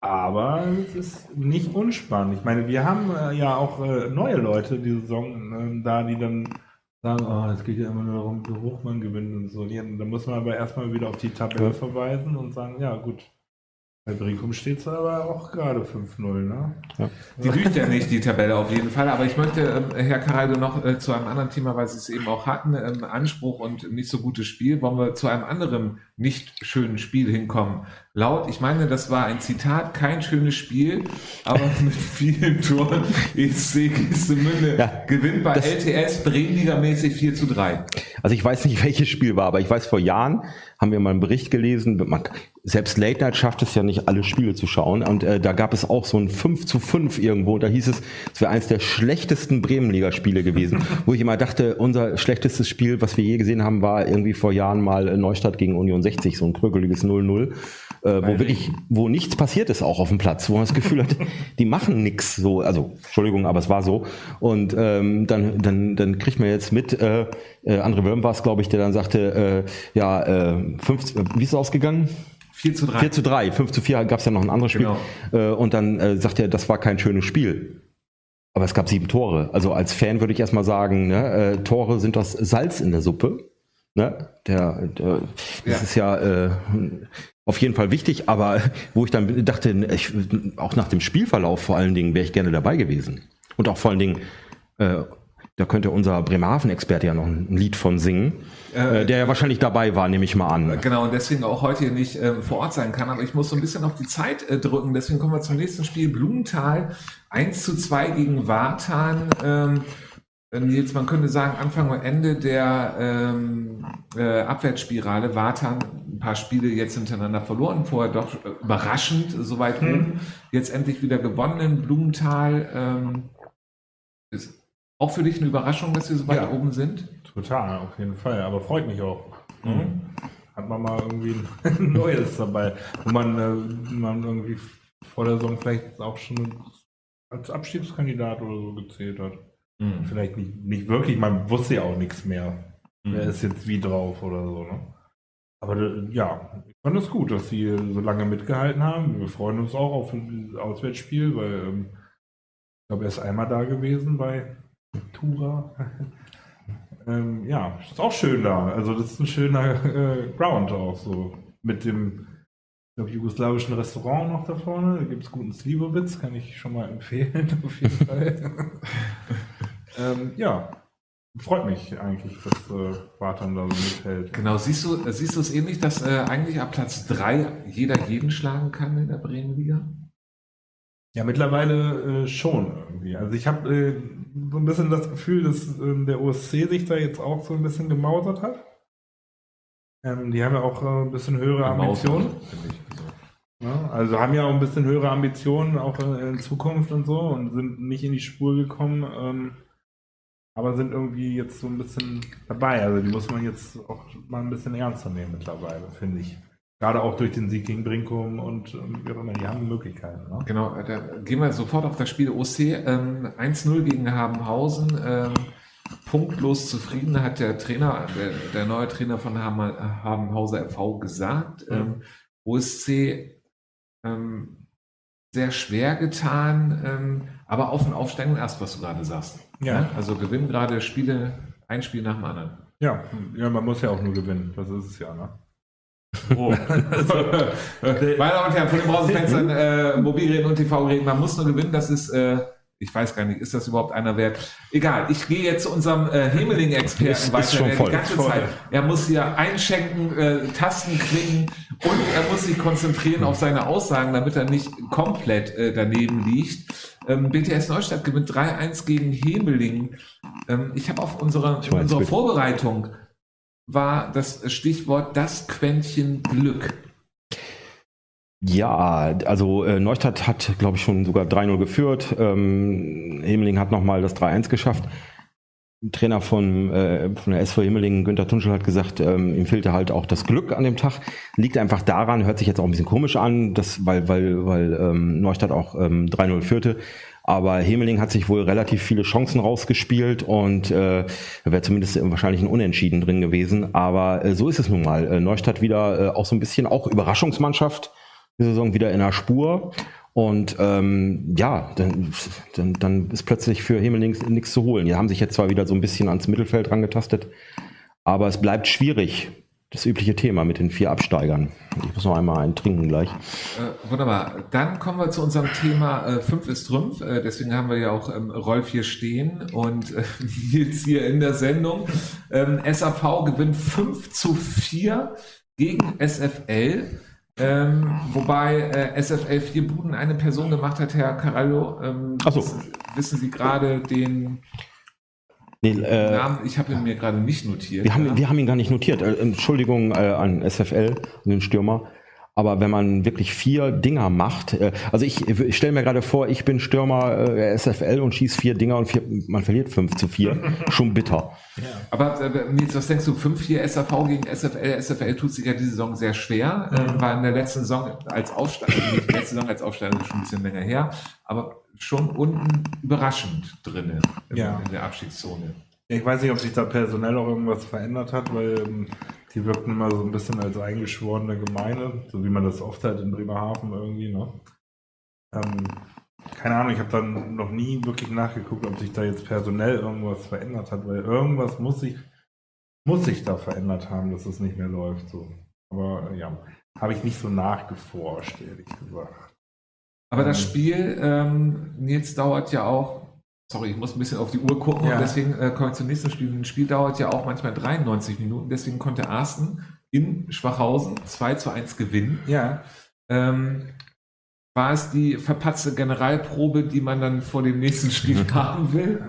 [SPEAKER 4] Aber es ist nicht unspannend. Ich meine, wir haben äh, ja auch äh, neue Leute die Saison äh, da, die dann sagen, oh, es geht ja immer nur darum, wie hoch man gewinnt und so. Da muss man aber erstmal wieder auf die Tabelle verweisen und sagen, ja gut, bei Brinkum steht es aber auch gerade 5-0, ne?
[SPEAKER 1] Ja. Die lügt ja nicht, die Tabelle auf jeden Fall. Aber ich möchte, äh, Herr Kareido, noch äh, zu einem anderen Thema, weil Sie es eben auch hatten, ähm, Anspruch und nicht so gutes Spiel, wollen wir zu einem anderen nicht schönen Spiel hinkommen. Laut, ich meine, das war ein Zitat, kein schönes Spiel, aber <laughs> mit vielen Toren. ESC Gistemünde ja, gewinnt bei LTS Bremenliga-mäßig 4 zu 3.
[SPEAKER 2] Also ich weiß nicht, <laughs> welches Spiel war, aber ich weiß, vor Jahren haben wir mal einen Bericht gelesen, man, selbst Late Night schafft es ja nicht, alle Spiele zu schauen. Und äh, da gab es auch so ein 5 zu 5 irgendwo. Da hieß es, es wäre eines der schlechtesten Bremenliga-Spiele gewesen. <laughs> wo ich immer dachte, unser schlechtestes Spiel, was wir je gesehen haben, war irgendwie vor Jahren mal Neustadt gegen Union 60, so ein krökeliges 0-0. Äh, wo wirklich, wo nichts passiert ist auch auf dem Platz, wo man das Gefühl hat, <laughs> die machen nichts so, also Entschuldigung, aber es war so. Und ähm, dann, dann, dann kriegt man jetzt mit, äh, äh, André Wörm war es, glaube ich, der dann sagte, äh, ja, äh, 50, wie ist es ausgegangen?
[SPEAKER 1] 4 zu 3.
[SPEAKER 2] 4 zu 3. 5 zu 4 gab es ja noch ein anderes Spiel. Genau. Äh, und dann äh, sagt er, das war kein schönes Spiel. Aber es gab sieben Tore. Also als Fan würde ich erstmal sagen, ne, äh, Tore sind das Salz in der Suppe. Ne? Der, der, das ja. ist ja äh, auf jeden Fall wichtig, aber wo ich dann dachte, ich, auch nach dem Spielverlauf vor allen Dingen wäre ich gerne dabei gewesen. Und auch vor allen Dingen, äh, da könnte unser Bremerhaven-Experte ja noch ein Lied von singen, äh, der ja wahrscheinlich dabei war, nehme ich mal an.
[SPEAKER 1] Genau, und deswegen auch heute nicht äh, vor Ort sein kann. Aber ich muss so ein bisschen auf die Zeit äh, drücken. Deswegen kommen wir zum nächsten Spiel. Blumenthal 1 zu 2 gegen Wartan. Ähm, Nils, man könnte sagen, Anfang und Ende der ähm, äh, Abwärtsspirale. Wartan paar Spiele jetzt hintereinander verloren, vorher doch überraschend so weit
[SPEAKER 4] Hm.
[SPEAKER 1] oben. Jetzt endlich wieder gewonnen in Blumenthal. Ähm, ist auch für dich eine Überraschung, dass wir so weit
[SPEAKER 4] Ja.
[SPEAKER 1] oben sind?
[SPEAKER 4] Total, auf jeden Fall. Aber freut mich auch.
[SPEAKER 1] Mhm.
[SPEAKER 4] Hat man mal irgendwie <laughs> ein Neues dabei, wo man, äh, man irgendwie vor der Saison vielleicht auch schon als Abstiegskandidat oder so gezählt hat.
[SPEAKER 1] Mhm.
[SPEAKER 4] Vielleicht nicht, nicht wirklich, man wusste ja auch nichts mehr.
[SPEAKER 1] Mhm.
[SPEAKER 4] Wer ist jetzt wie drauf oder so. Ne? Aber äh, ja, ich fand es gut, dass sie so lange mitgehalten haben. Wir freuen uns auch auf ein Auswärtsspiel, weil ähm, ich glaube, er ist einmal da gewesen bei Tura. <laughs> ähm, ja, ist auch schön da. Also das ist ein schöner äh, Ground auch so. Mit dem ich glaub, jugoslawischen Restaurant noch da vorne. Da gibt es guten Slivovitz, kann ich schon mal <laughs> empfehlen, auf jeden Fall. <laughs> ähm, ja, freut mich eigentlich, dass äh, Barton da so mithält.
[SPEAKER 1] Genau, siehst du, siehst du es ähnlich, dass äh, eigentlich ab Platz 3 jeder jeden schlagen kann in der Bremenliga?
[SPEAKER 4] Ja, mittlerweile äh, schon irgendwie. Also ich habe äh, so ein bisschen das Gefühl, dass ähm, der OSC sich da jetzt auch so ein bisschen gemausert hat. Ähm, die haben ja auch äh, ein bisschen höhere Ambitionen.
[SPEAKER 1] Also,
[SPEAKER 4] Ja, also haben ja auch ein bisschen höhere Ambitionen, auch äh, in Zukunft und so, und sind nicht in die Spur gekommen, ähm, aber sind irgendwie jetzt so ein bisschen dabei. Also die muss man jetzt auch mal ein bisschen ernster nehmen mittlerweile, finde ich. Gerade auch durch den Sieg gegen Brinkum und ähm, wie auch immer, die haben Möglichkeiten. Ne?
[SPEAKER 1] Genau, da gehen wir sofort auf das Spiel OC. Ähm, 1-0 gegen Habenhausen. Ähm, punktlos zufrieden, hat der Trainer, der, der neue Trainer von Habenhauser FV gesagt.
[SPEAKER 4] Mhm.
[SPEAKER 1] Ähm, OSC ähm, sehr schwer getan, ähm, aber auf und aufsteigen erst, was du gerade sagst.
[SPEAKER 4] Ja.
[SPEAKER 1] Also gewinnen gerade Spiele, ein Spiel nach dem anderen.
[SPEAKER 4] Ja, ja, man muss ja auch nur gewinnen, das ist es ja, ne?
[SPEAKER 1] Oh. <laughs> Meine Damen und Herren, von den Browserfenstern, äh, Mobilgeräten und TV-Geräten, man muss nur gewinnen, das ist, äh, ich weiß gar nicht, ist das überhaupt einer wert? Egal, ich gehe jetzt zu unserem äh, Hemeling-Experten weiter, der
[SPEAKER 2] voll.
[SPEAKER 1] die ganze
[SPEAKER 4] Voll.
[SPEAKER 1] Zeit, er muss hier einschenken, äh, Tasten klicken und er muss sich konzentrieren auf seine Aussagen, damit er nicht komplett äh, daneben liegt. Ähm, BTS Neustadt gewinnt 3-1 gegen Hemeling. Ähm, ich habe auf unserer,
[SPEAKER 2] Ich
[SPEAKER 1] unserer. Vorbereitung war das Stichwort das Quäntchen Glück.
[SPEAKER 2] Ja, also äh, Neustadt hat, glaube ich, schon sogar 3-0 geführt. Ähm, Himmeling hat nochmal das 3-1 geschafft. Trainer von, äh, von der SV Himmeling, Günther Tunschel, hat gesagt, ähm, ihm fehlte halt auch das Glück an dem Tag. Liegt einfach daran, hört sich jetzt auch ein bisschen komisch an, dass, weil, weil, weil ähm, Neustadt auch ähm, 3-0 führte. Aber Hemeling hat sich wohl relativ viele Chancen rausgespielt und äh, wäre zumindest wahrscheinlich ein Unentschieden drin gewesen. Aber äh, so ist es nun mal. Äh, Neustadt wieder äh, auch so ein bisschen auch Überraschungsmannschaft die Saison wieder in der Spur. Und ähm, ja, dann, dann, dann ist plötzlich für Hemeling nichts zu holen. Die haben sich jetzt zwar wieder so ein bisschen ans Mittelfeld rangetastet, aber es bleibt schwierig. Das übliche Thema mit den vier Absteigern. Ich muss noch einmal einen trinken gleich.
[SPEAKER 1] Äh, wunderbar. Dann kommen wir zu unserem Thema äh, 5 ist Trümpf. Äh, deswegen haben wir ja auch ähm, Rolf hier stehen und äh, <laughs> Nils hier in der Sendung. Ähm, SAV gewinnt 5 zu 4 gegen SFL. Ähm, wobei äh, SFL vier Buden eine Person gemacht hat, Herr Carallo. Ähm,
[SPEAKER 2] so.
[SPEAKER 1] wissen, wissen Sie gerade den
[SPEAKER 2] Nee, äh,
[SPEAKER 1] Namen? Ich habe ihn mir gerade nicht notiert.
[SPEAKER 2] wir, haben,
[SPEAKER 1] ja.
[SPEAKER 2] wir haben ihn gar nicht notiert. Äh, Entschuldigung äh, an SFL, an den Stürmer. Aber wenn man wirklich vier Dinger macht, äh, also ich, ich stelle mir gerade vor, ich bin Stürmer äh, SFL und schieß vier Dinger und vier, man verliert fünf zu vier. <laughs> Schon bitter.
[SPEAKER 1] Aber äh, Nils, was denkst du? 5-4 SAV gegen SFL. SFL tut sich ja diese Saison sehr schwer. Ähm, war in der letzten Saison als Aufsteiger, nicht letzte Saison als Aufsteiger schon ein bisschen länger her, aber schon unten überraschend drinne in,
[SPEAKER 4] Ja.
[SPEAKER 1] in der Abschiedszone.
[SPEAKER 4] Ja, Ich weiß nicht, ob sich da personell auch irgendwas verändert hat, weil ähm, die wirkten immer so ein bisschen als eingeschworene Gemeinde, so wie man das oft halt in Bremerhaven irgendwie, ne? Ähm, keine Ahnung, ich habe dann noch nie wirklich nachgeguckt, ob sich da jetzt personell irgendwas verändert hat, weil irgendwas muss sich, muss sich da verändert haben, dass es nicht mehr läuft. So. Aber ja, habe ich nicht so nachgeforscht, ehrlich gesagt.
[SPEAKER 1] Aber das
[SPEAKER 4] Ähm.
[SPEAKER 1] Spiel, ähm, Nils, dauert ja auch, sorry, ich muss ein bisschen auf die Uhr gucken
[SPEAKER 4] Ja.
[SPEAKER 1] und deswegen äh, komme ich zum nächsten Spiel. Ein Spiel dauert ja auch manchmal 93 Minuten, deswegen konnte Arsten in Schwachhausen 2 zu 1 gewinnen.
[SPEAKER 4] Ja,
[SPEAKER 1] Ähm, war es die verpatzte Generalprobe, die man dann vor dem nächsten Spiel <laughs> haben will?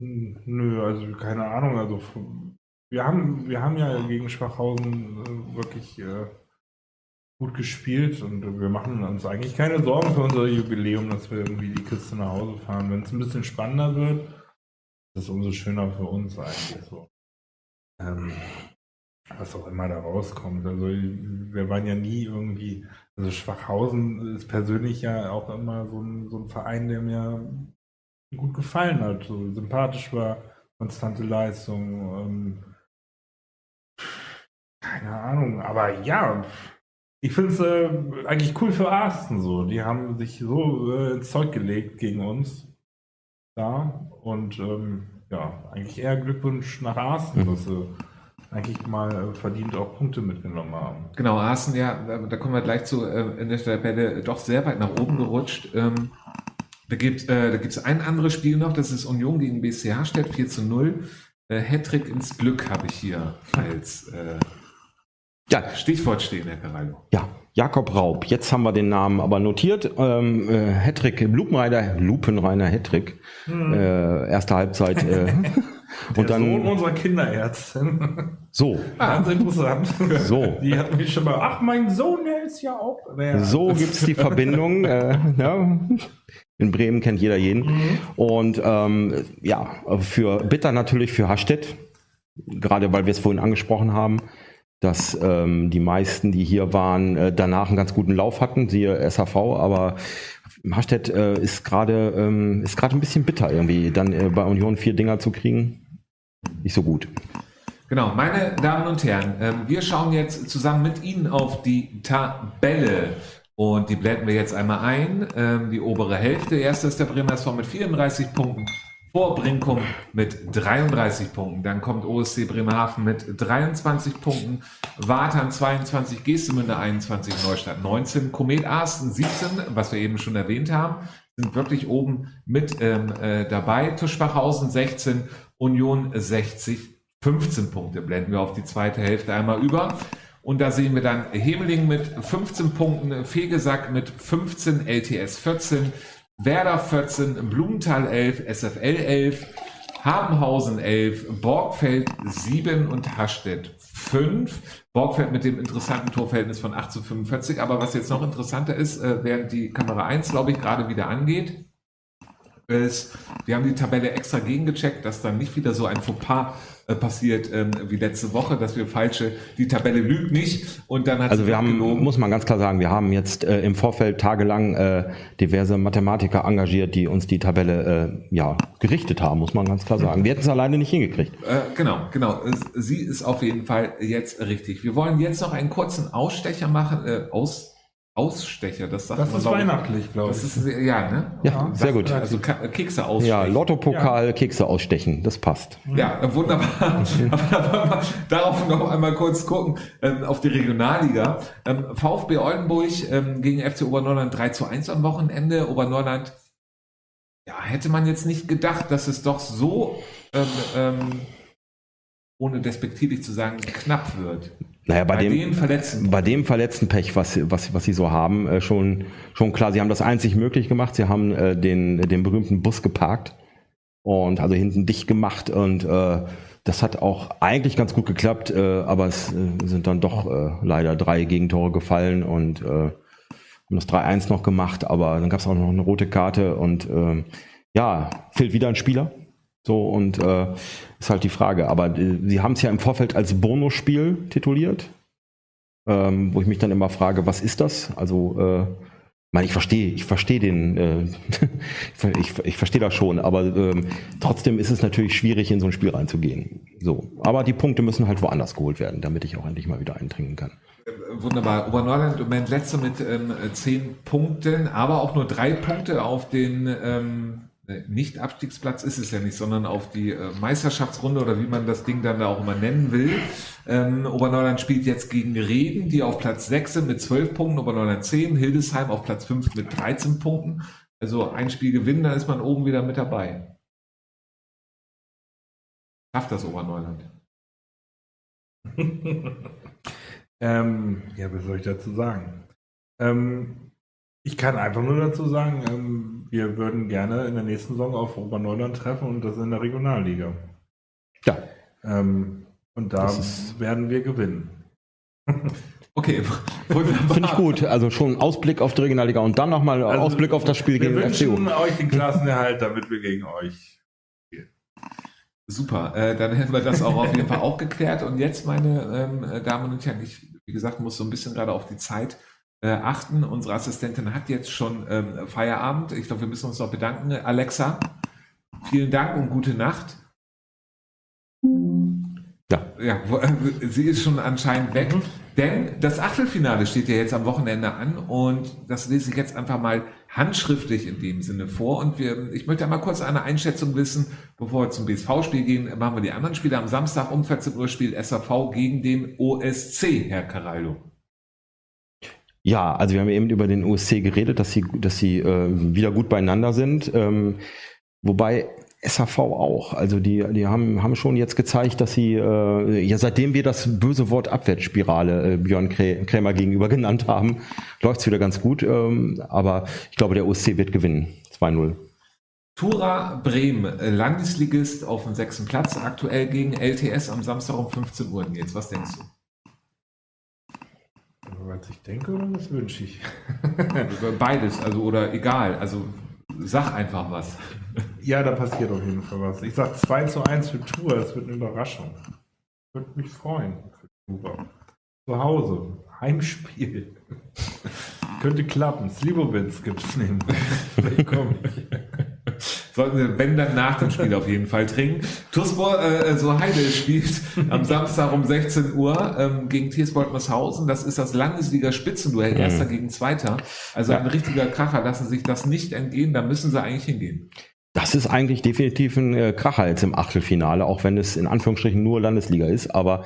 [SPEAKER 4] Hm, Nö, also keine Ahnung, also wir haben, wir haben ja gegen Schwachhausen äh, wirklich äh, gut gespielt und wir machen uns eigentlich keine Sorgen für unser Jubiläum, dass wir irgendwie die Kiste nach Hause fahren. Wenn es ein bisschen spannender wird, ist es umso schöner für uns eigentlich so. Ähm, was auch immer da rauskommt. Also wir waren ja nie irgendwie, also Schwachhausen ist persönlich ja auch immer so ein, so ein Verein, der mir gut gefallen hat, so sympathisch war, konstante Leistung. Ähm, keine Ahnung, aber ja, ich finde es äh, eigentlich cool für Arsten so. Die haben sich so äh, ins Zeug gelegt gegen uns da und ähm, ja, eigentlich eher Glückwunsch nach Arsten, mhm. dass sie eigentlich mal äh, verdient auch Punkte mitgenommen haben.
[SPEAKER 1] Genau, Arsen, ja, da kommen wir gleich zu, äh, in der Tabelle doch sehr weit nach oben gerutscht. Ähm, da gibt äh, es ein anderes Spiel noch, das ist Union gegen BCH steht 4 zu 0. Äh, Hattrick ins Glück habe ich hier als äh, ja. Stichwort stehen, Herr Carallo.
[SPEAKER 2] Ja, Jakob Raub. Jetzt haben wir den Namen aber notiert. Ähm, äh, Hattrick, Lupenreiner, Lupenreiner Hattrick. Hm. Äh, erste Halbzeit. Äh, <laughs>
[SPEAKER 4] und dann Sohn unserer Kinderärztin.
[SPEAKER 2] So.
[SPEAKER 4] Ganz interessant.
[SPEAKER 2] So.
[SPEAKER 4] Die hat mich schon mal, ach, mein Sohn, der ist ja auch.
[SPEAKER 2] Ja. So gibt's die Verbindung. <laughs> äh, ja. In Bremen kennt jeder jeden. Mhm. Und ähm, ja, für Bitter natürlich für Hastedt, gerade weil wir es vorhin angesprochen haben, dass ähm, die meisten, die hier waren, äh, danach einen ganz guten Lauf hatten, siehe SHV, aber Hastedt äh, ist gerade ähm, ein bisschen bitter irgendwie, dann äh, bei Union vier Dinger zu kriegen, nicht so gut.
[SPEAKER 1] Genau, meine Damen und Herren, äh, wir schauen jetzt zusammen mit Ihnen auf die Tabelle. Und die blenden wir jetzt einmal ein. Ähm, die obere Hälfte. Erster ist der Bremer SV mit 34 Punkten. Vor Brinkum mit 33 Punkten. Dann kommt OSC Bremerhaven mit 23 Punkten. Wartan 22, Gestemünde 21, Neustadt 19, Komet Arsten 17, was wir eben schon erwähnt haben, sind wirklich oben mit ähm, äh, dabei. Tuschbachhausen 16, Union 60, 15 Punkte. Blenden wir auf die zweite Hälfte einmal über. Und da sehen wir dann Hemeling mit 15 Punkten, Fegesack mit 15, LTS 14, Werder 14, Blumenthal 11, SFL 11, Habenhausen 11, Borgfeld 7 und Hastedt 5. Borgfeld mit dem interessanten Torverhältnis von 8 zu 45. Aber was jetzt noch interessanter ist, äh, während die Kamera 1, glaube ich, gerade wieder angeht, ist, wir haben die Tabelle extra gegengecheckt, dass dann nicht wieder so ein Fauxpas äh, passiert ähm, wie letzte Woche, dass wir falsche, die Tabelle lügt nicht und dann hat
[SPEAKER 2] Also wir haben, gelogen. muss man ganz klar sagen, wir haben jetzt äh, im Vorfeld tagelang äh, diverse Mathematiker engagiert, die uns die Tabelle äh, ja gerichtet haben, muss man ganz klar sagen. Wir hätten es alleine nicht hingekriegt.
[SPEAKER 1] Äh, genau, genau. Sie ist auf jeden Fall jetzt richtig. Wir wollen jetzt noch einen kurzen Ausstecher machen, äh, aus Ausstecher, das sagt
[SPEAKER 4] Das man, ist weihnachtlich, glaube ich. Das ist,
[SPEAKER 1] ja, ne?
[SPEAKER 2] Ja, sehr gut.
[SPEAKER 1] Also Kekse ausstechen.
[SPEAKER 2] Ja, Lottopokal, ja. Kekse ausstechen, das passt.
[SPEAKER 1] Ja, wunderbar. <laughs> Aber darauf noch einmal kurz gucken, ähm, auf die Regionalliga. Ähm, VfB Oldenburg ähm, gegen FC Oberneuland 3 zu 1 am Wochenende. Oberneuland, ja, hätte man jetzt nicht gedacht, dass es doch so, ähm, ähm, ohne despektierlich zu sagen, knapp wird.
[SPEAKER 2] Naja, bei, bei dem, verletzten. bei dem verletzten Pech, was, was, was sie so haben, äh, schon, schon klar. Sie haben das einzig möglich gemacht. Sie haben äh, den, den berühmten Bus geparkt und also hinten dicht gemacht und äh, das hat auch eigentlich ganz gut geklappt, äh, aber es äh, sind dann doch äh, leider drei Gegentore gefallen und haben das 3-1 noch gemacht, aber dann gab es auch noch eine rote Karte und äh, ja, fehlt wieder ein Spieler. So, und äh, ist halt die Frage. Aber äh, sie haben es ja im Vorfeld als Bonusspiel tituliert, ähm, wo ich mich dann immer frage, was ist das? Also, äh, ich meine, ich verstehe, ich verstehe den, äh, <laughs> ich, ich verstehe das schon, aber ähm, trotzdem ist es natürlich schwierig, in so ein Spiel reinzugehen. So, aber die Punkte müssen halt woanders geholt werden, damit ich auch endlich mal wieder eintrinken kann.
[SPEAKER 1] Wunderbar. Oberneuland im Moment letzter mit ähm, zehn Punkten, aber auch nur drei Punkte auf den ähm, äh, nicht Abstiegsplatz ist es ja nicht, sondern auf die äh, Meisterschaftsrunde oder wie man das Ding dann da auch immer nennen will. Ähm, Oberneuland spielt jetzt gegen Reden, die auf Platz 6 sind mit 12 Punkten, Oberneuland 10, Hildesheim auf Platz 5 mit 13 Punkten. Also ein Spiel gewinnen, dann ist man oben wieder mit dabei. Schafft das Oberneuland? <laughs>
[SPEAKER 4] ähm, ja, was soll ich dazu sagen? Ähm, ich kann einfach nur dazu sagen, ähm, wir würden gerne in der nächsten Saison auf Oberneuland treffen und das in der Regionalliga.
[SPEAKER 2] Ja.
[SPEAKER 4] Ähm, Und da werden wir gewinnen. <laughs>
[SPEAKER 2] Okay. Finde ich gut. Also schon Ausblick auf die Regionalliga und dann nochmal also, Ausblick auf das Spiel gegen den FCU. Wir
[SPEAKER 4] wünschen euch den Klassenerhalt, damit wir gegen euch spielen.
[SPEAKER 1] Super, äh, dann hätten wir das auch auf jeden Fall auch geklärt. Und jetzt, meine ähm, Damen und Herren, ich, wie gesagt, muss so ein bisschen gerade auf die Zeit äh, achten. Unsere Assistentin hat jetzt schon ähm, Feierabend. Ich glaube, wir müssen uns noch bedanken. Alexa, vielen Dank und gute Nacht. Ja. ja, äh, sie ist schon anscheinend weg. Mhm. Denn das Achtelfinale steht ja jetzt am Wochenende an und das lese ich jetzt einfach mal handschriftlich in dem Sinne vor. Und wir, ich möchte einmal kurz eine Einschätzung wissen, bevor wir zum BSV-Spiel gehen, machen wir die anderen Spiele. Am Samstag um 14 Uhr spielt SAV gegen den OSC, Herr Caraldo.
[SPEAKER 2] Ja, also wir haben eben über den OSC geredet, dass sie, dass sie äh, wieder gut beieinander sind. Ähm, wobei SAV auch. Also die, die haben, haben schon jetzt gezeigt, dass sie, äh, ja seitdem wir das böse Wort Abwärtsspirale äh, Björn Krämer gegenüber <laughs> genannt haben, läuft es wieder ganz gut. Ähm, aber ich glaube, der OSC wird gewinnen. 2-0.
[SPEAKER 1] Tura Bremen, äh, Landesligist auf dem sechsten Platz, aktuell gegen LTS am Samstag um 15 Uhr. Jetzt, was denkst du?
[SPEAKER 4] Was ich denke oder was wünsche ich? <laughs>
[SPEAKER 1] Beides, also oder egal. Also sag einfach was.
[SPEAKER 4] Ja, da passiert auf jeden Fall was. Ich sag 2 zu 1 für Tour, das wird eine Überraschung. Würde mich freuen für Tour. Zu Hause, Heimspiel. <laughs> Könnte klappen. Slivovitz gibt es neben. Willkommen. <laughs>
[SPEAKER 1] Sollten wir, wenn dann nach dem Spiel auf jeden Fall trinken. Tuspor, äh, so Heide spielt am Samstag um 16 Uhr ähm, gegen Tiersport Masshausen. Das ist das Landesliga-Spitzenduell, mhm. erster gegen zweiter. Also ja. ein richtiger Kracher, lassen sich das nicht entgehen, da müssen sie eigentlich hingehen.
[SPEAKER 2] Das ist eigentlich definitiv ein äh, Kracher jetzt im Achtelfinale, auch wenn es in Anführungsstrichen nur Landesliga ist. Aber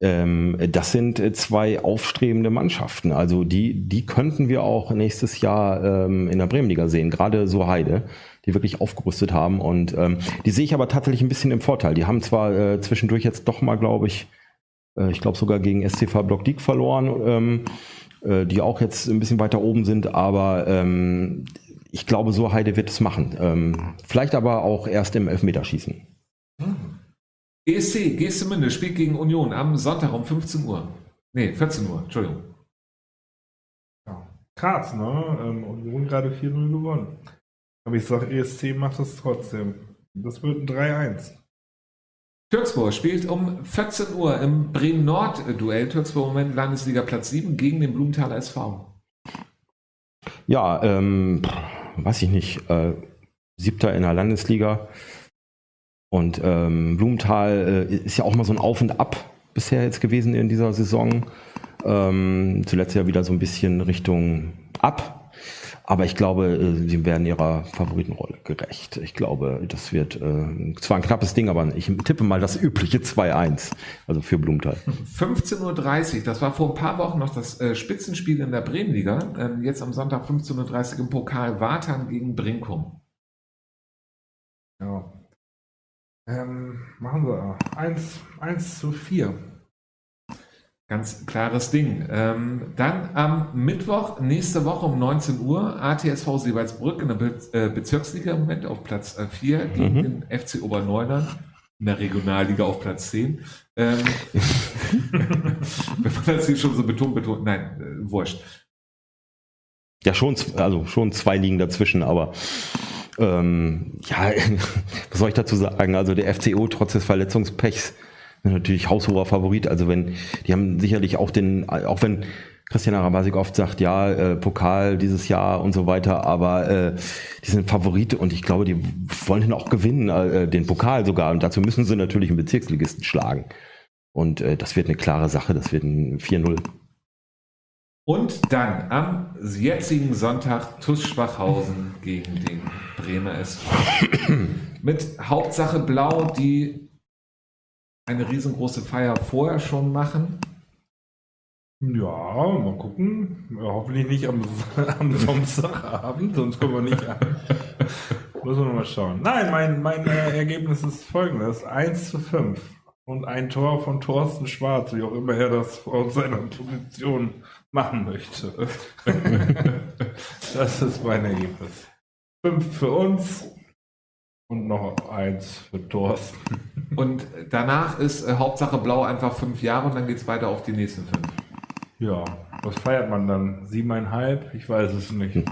[SPEAKER 2] ähm, das sind äh, zwei aufstrebende Mannschaften. Also die, die könnten wir auch nächstes Jahr ähm, in der Bremenliga sehen. Gerade so Heide, die wirklich aufgerüstet haben. Und ähm, die sehe ich aber tatsächlich ein bisschen im Vorteil. Die haben zwar äh, zwischendurch jetzt doch mal, glaube ich, äh, ich glaube sogar gegen SCV Block League verloren, ähm, äh, die auch jetzt ein bisschen weiter oben sind, aber ähm, ich glaube, so Heide wird es machen. Ähm, vielleicht aber auch erst im Elfmeterschießen.
[SPEAKER 1] Hm. GSC, GSC Münde spielt gegen Union am Sonntag um 15 Uhr. Nee, 14 Uhr, Entschuldigung.
[SPEAKER 4] Ja. Krass, ne? Ähm, Union gerade 4-0 gewonnen. Aber ich sage, ESC macht es trotzdem. Das wird ein 3-1.
[SPEAKER 1] Türkspor spielt um 14 Uhr im Bremen-Nord-Duell. Türkspor im Moment Landesliga Platz 7 gegen den Blumenthaler SV.
[SPEAKER 2] Ja, ähm, weiß ich nicht, äh, siebter in der Landesliga. Und ähm, Blumenthal äh, ist ja auch mal so ein Auf und Ab bisher jetzt gewesen in dieser Saison. Ähm, zuletzt ja wieder so ein bisschen Richtung Ab. Aber ich glaube, äh, sie werden ihrer Favoritenrolle gerecht. Ich glaube, das wird äh, zwar ein knappes Ding, aber ich tippe mal das übliche 2-1, also für Blumenthal.
[SPEAKER 1] 15.30 Uhr, das war vor ein paar Wochen noch das äh, Spitzenspiel in der Bremenliga. Ähm, jetzt am Sonntag 15.30 Uhr im Pokal Wartan gegen Brinkum.
[SPEAKER 4] Ja. Ähm, machen wir 1, 1 zu 4.
[SPEAKER 1] Ganz klares Ding. Ähm, dann am Mittwoch, nächste Woche um 19 Uhr, ATSV Seewaldsbrück in der Be äh, Bezirksliga im Moment auf Platz 4 äh, gegen mhm. den FC Oberneuland in der Regionalliga auf Platz 10. Ähm, <laughs> wenn man das hier schon so betont, betont, nein, äh, wurscht.
[SPEAKER 2] Ja, schon, also schon zwei liegen dazwischen, aber ähm, ja, <laughs> was soll ich dazu sagen? Also der FCO trotz des Verletzungspechs natürlich haushoher Favorit. Also wenn, die haben sicherlich auch den, auch wenn Christian Arabasik oft sagt, ja, äh, Pokal dieses Jahr und so weiter, aber äh, die sind Favorit und ich glaube, die wollen den auch gewinnen, äh, den Pokal sogar. Und dazu müssen sie natürlich einen Bezirksligisten schlagen. Und äh, das wird eine klare Sache, das wird ein 4-0.
[SPEAKER 1] Und dann am jetzigen Sonntag TuS Schwachhausen gegen den Bremer SV. <coughs> Mit Hauptsache Blau, die eine riesengroße Feier vorher schon machen?
[SPEAKER 4] Ja, mal gucken. Ja, hoffentlich nicht am, <laughs> am Samstagabend, sonst kommen wir nicht an. Müssen wir mal schauen. Nein, mein, mein äh, Ergebnis ist folgendes: 1 zu 5. Und ein Tor von Thorsten Schwarz, wie auch immer er das aus seiner Position machen möchte. <laughs> das ist mein Ergebnis. 5 für uns, Und noch eins für Thorsten. <laughs>
[SPEAKER 1] Und danach ist äh, Hauptsache Blau einfach fünf Jahre und dann geht es weiter auf die nächsten fünf.
[SPEAKER 4] Ja, was feiert man dann? Siebeneinhalb? Ich weiß es nicht.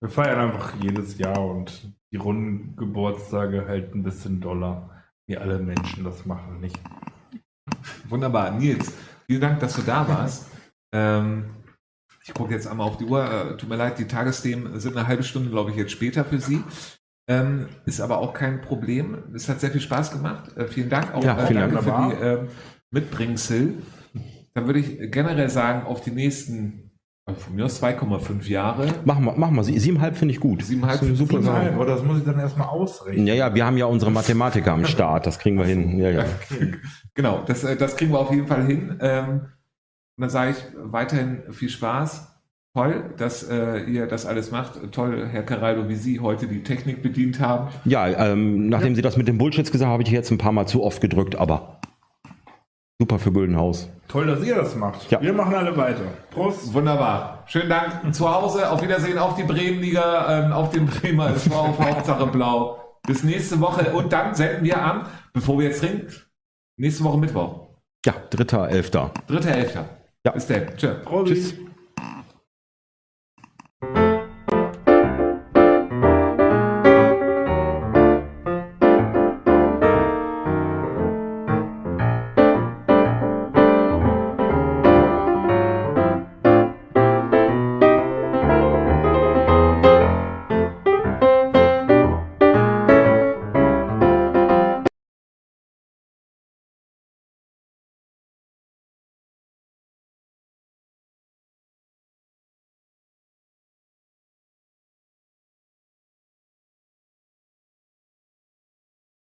[SPEAKER 4] Wir feiern einfach jedes Jahr und die runden Geburtstage halt ein bisschen doller, wie alle Menschen das machen, nicht?
[SPEAKER 1] Wunderbar. Nils, vielen Dank, dass du da warst. <laughs> ähm, ich gucke jetzt einmal auf die Uhr. Äh, tut mir leid, die Tagesthemen sind eine halbe Stunde, glaube ich, jetzt später für Sie. Ähm, ist aber auch kein Problem. Es hat sehr viel Spaß gemacht. Äh, vielen Dank auch
[SPEAKER 2] Ja,
[SPEAKER 1] äh,
[SPEAKER 2] vielen
[SPEAKER 1] danke
[SPEAKER 4] Dank.
[SPEAKER 1] für die ähm, Mitbringsel. Dann würde ich generell sagen, auf die nächsten, also von mir aus 2,5 Jahre.
[SPEAKER 2] Machen wir, machen wir. Sie- Siebeneinhalb finde ich gut. Ist eine super
[SPEAKER 1] Siebeneinhalb.
[SPEAKER 2] Sache.
[SPEAKER 4] aber das muss ich dann erstmal ausrechnen.
[SPEAKER 2] Ja, ja, wir haben ja unsere Mathematiker am Start. Das kriegen wir hin. Ja, ja.
[SPEAKER 1] Genau, das, äh, das kriegen wir auf jeden Fall hin. Ähm, und dann sage ich weiterhin viel Spaß. Toll, dass äh, ihr das alles macht. Toll, Herr Caraldo, wie Sie heute die Technik bedient haben.
[SPEAKER 2] Ja, ähm, nachdem Sie das mit dem Bullshits gesagt haben, habe ich jetzt ein paar Mal zu oft gedrückt, aber super für Güldenhaus.
[SPEAKER 4] Toll, dass ihr das macht.
[SPEAKER 2] Ja.
[SPEAKER 4] Wir machen alle weiter. Prost.
[SPEAKER 1] Wunderbar. Schönen Dank. Zu Hause. Auf Wiedersehen auf die Bremenliga, ähm, auf dem Bremer <laughs> SV auf Hauptsache Blau. Bis nächste Woche. Und dann senden wir an, bevor wir jetzt trinken, nächste Woche Mittwoch.
[SPEAKER 2] Ja, dritter, elfter.
[SPEAKER 1] Dritter Elfter.
[SPEAKER 2] Ja.
[SPEAKER 1] Bis dann. Tschö.
[SPEAKER 4] Prost.
[SPEAKER 2] Tschüss.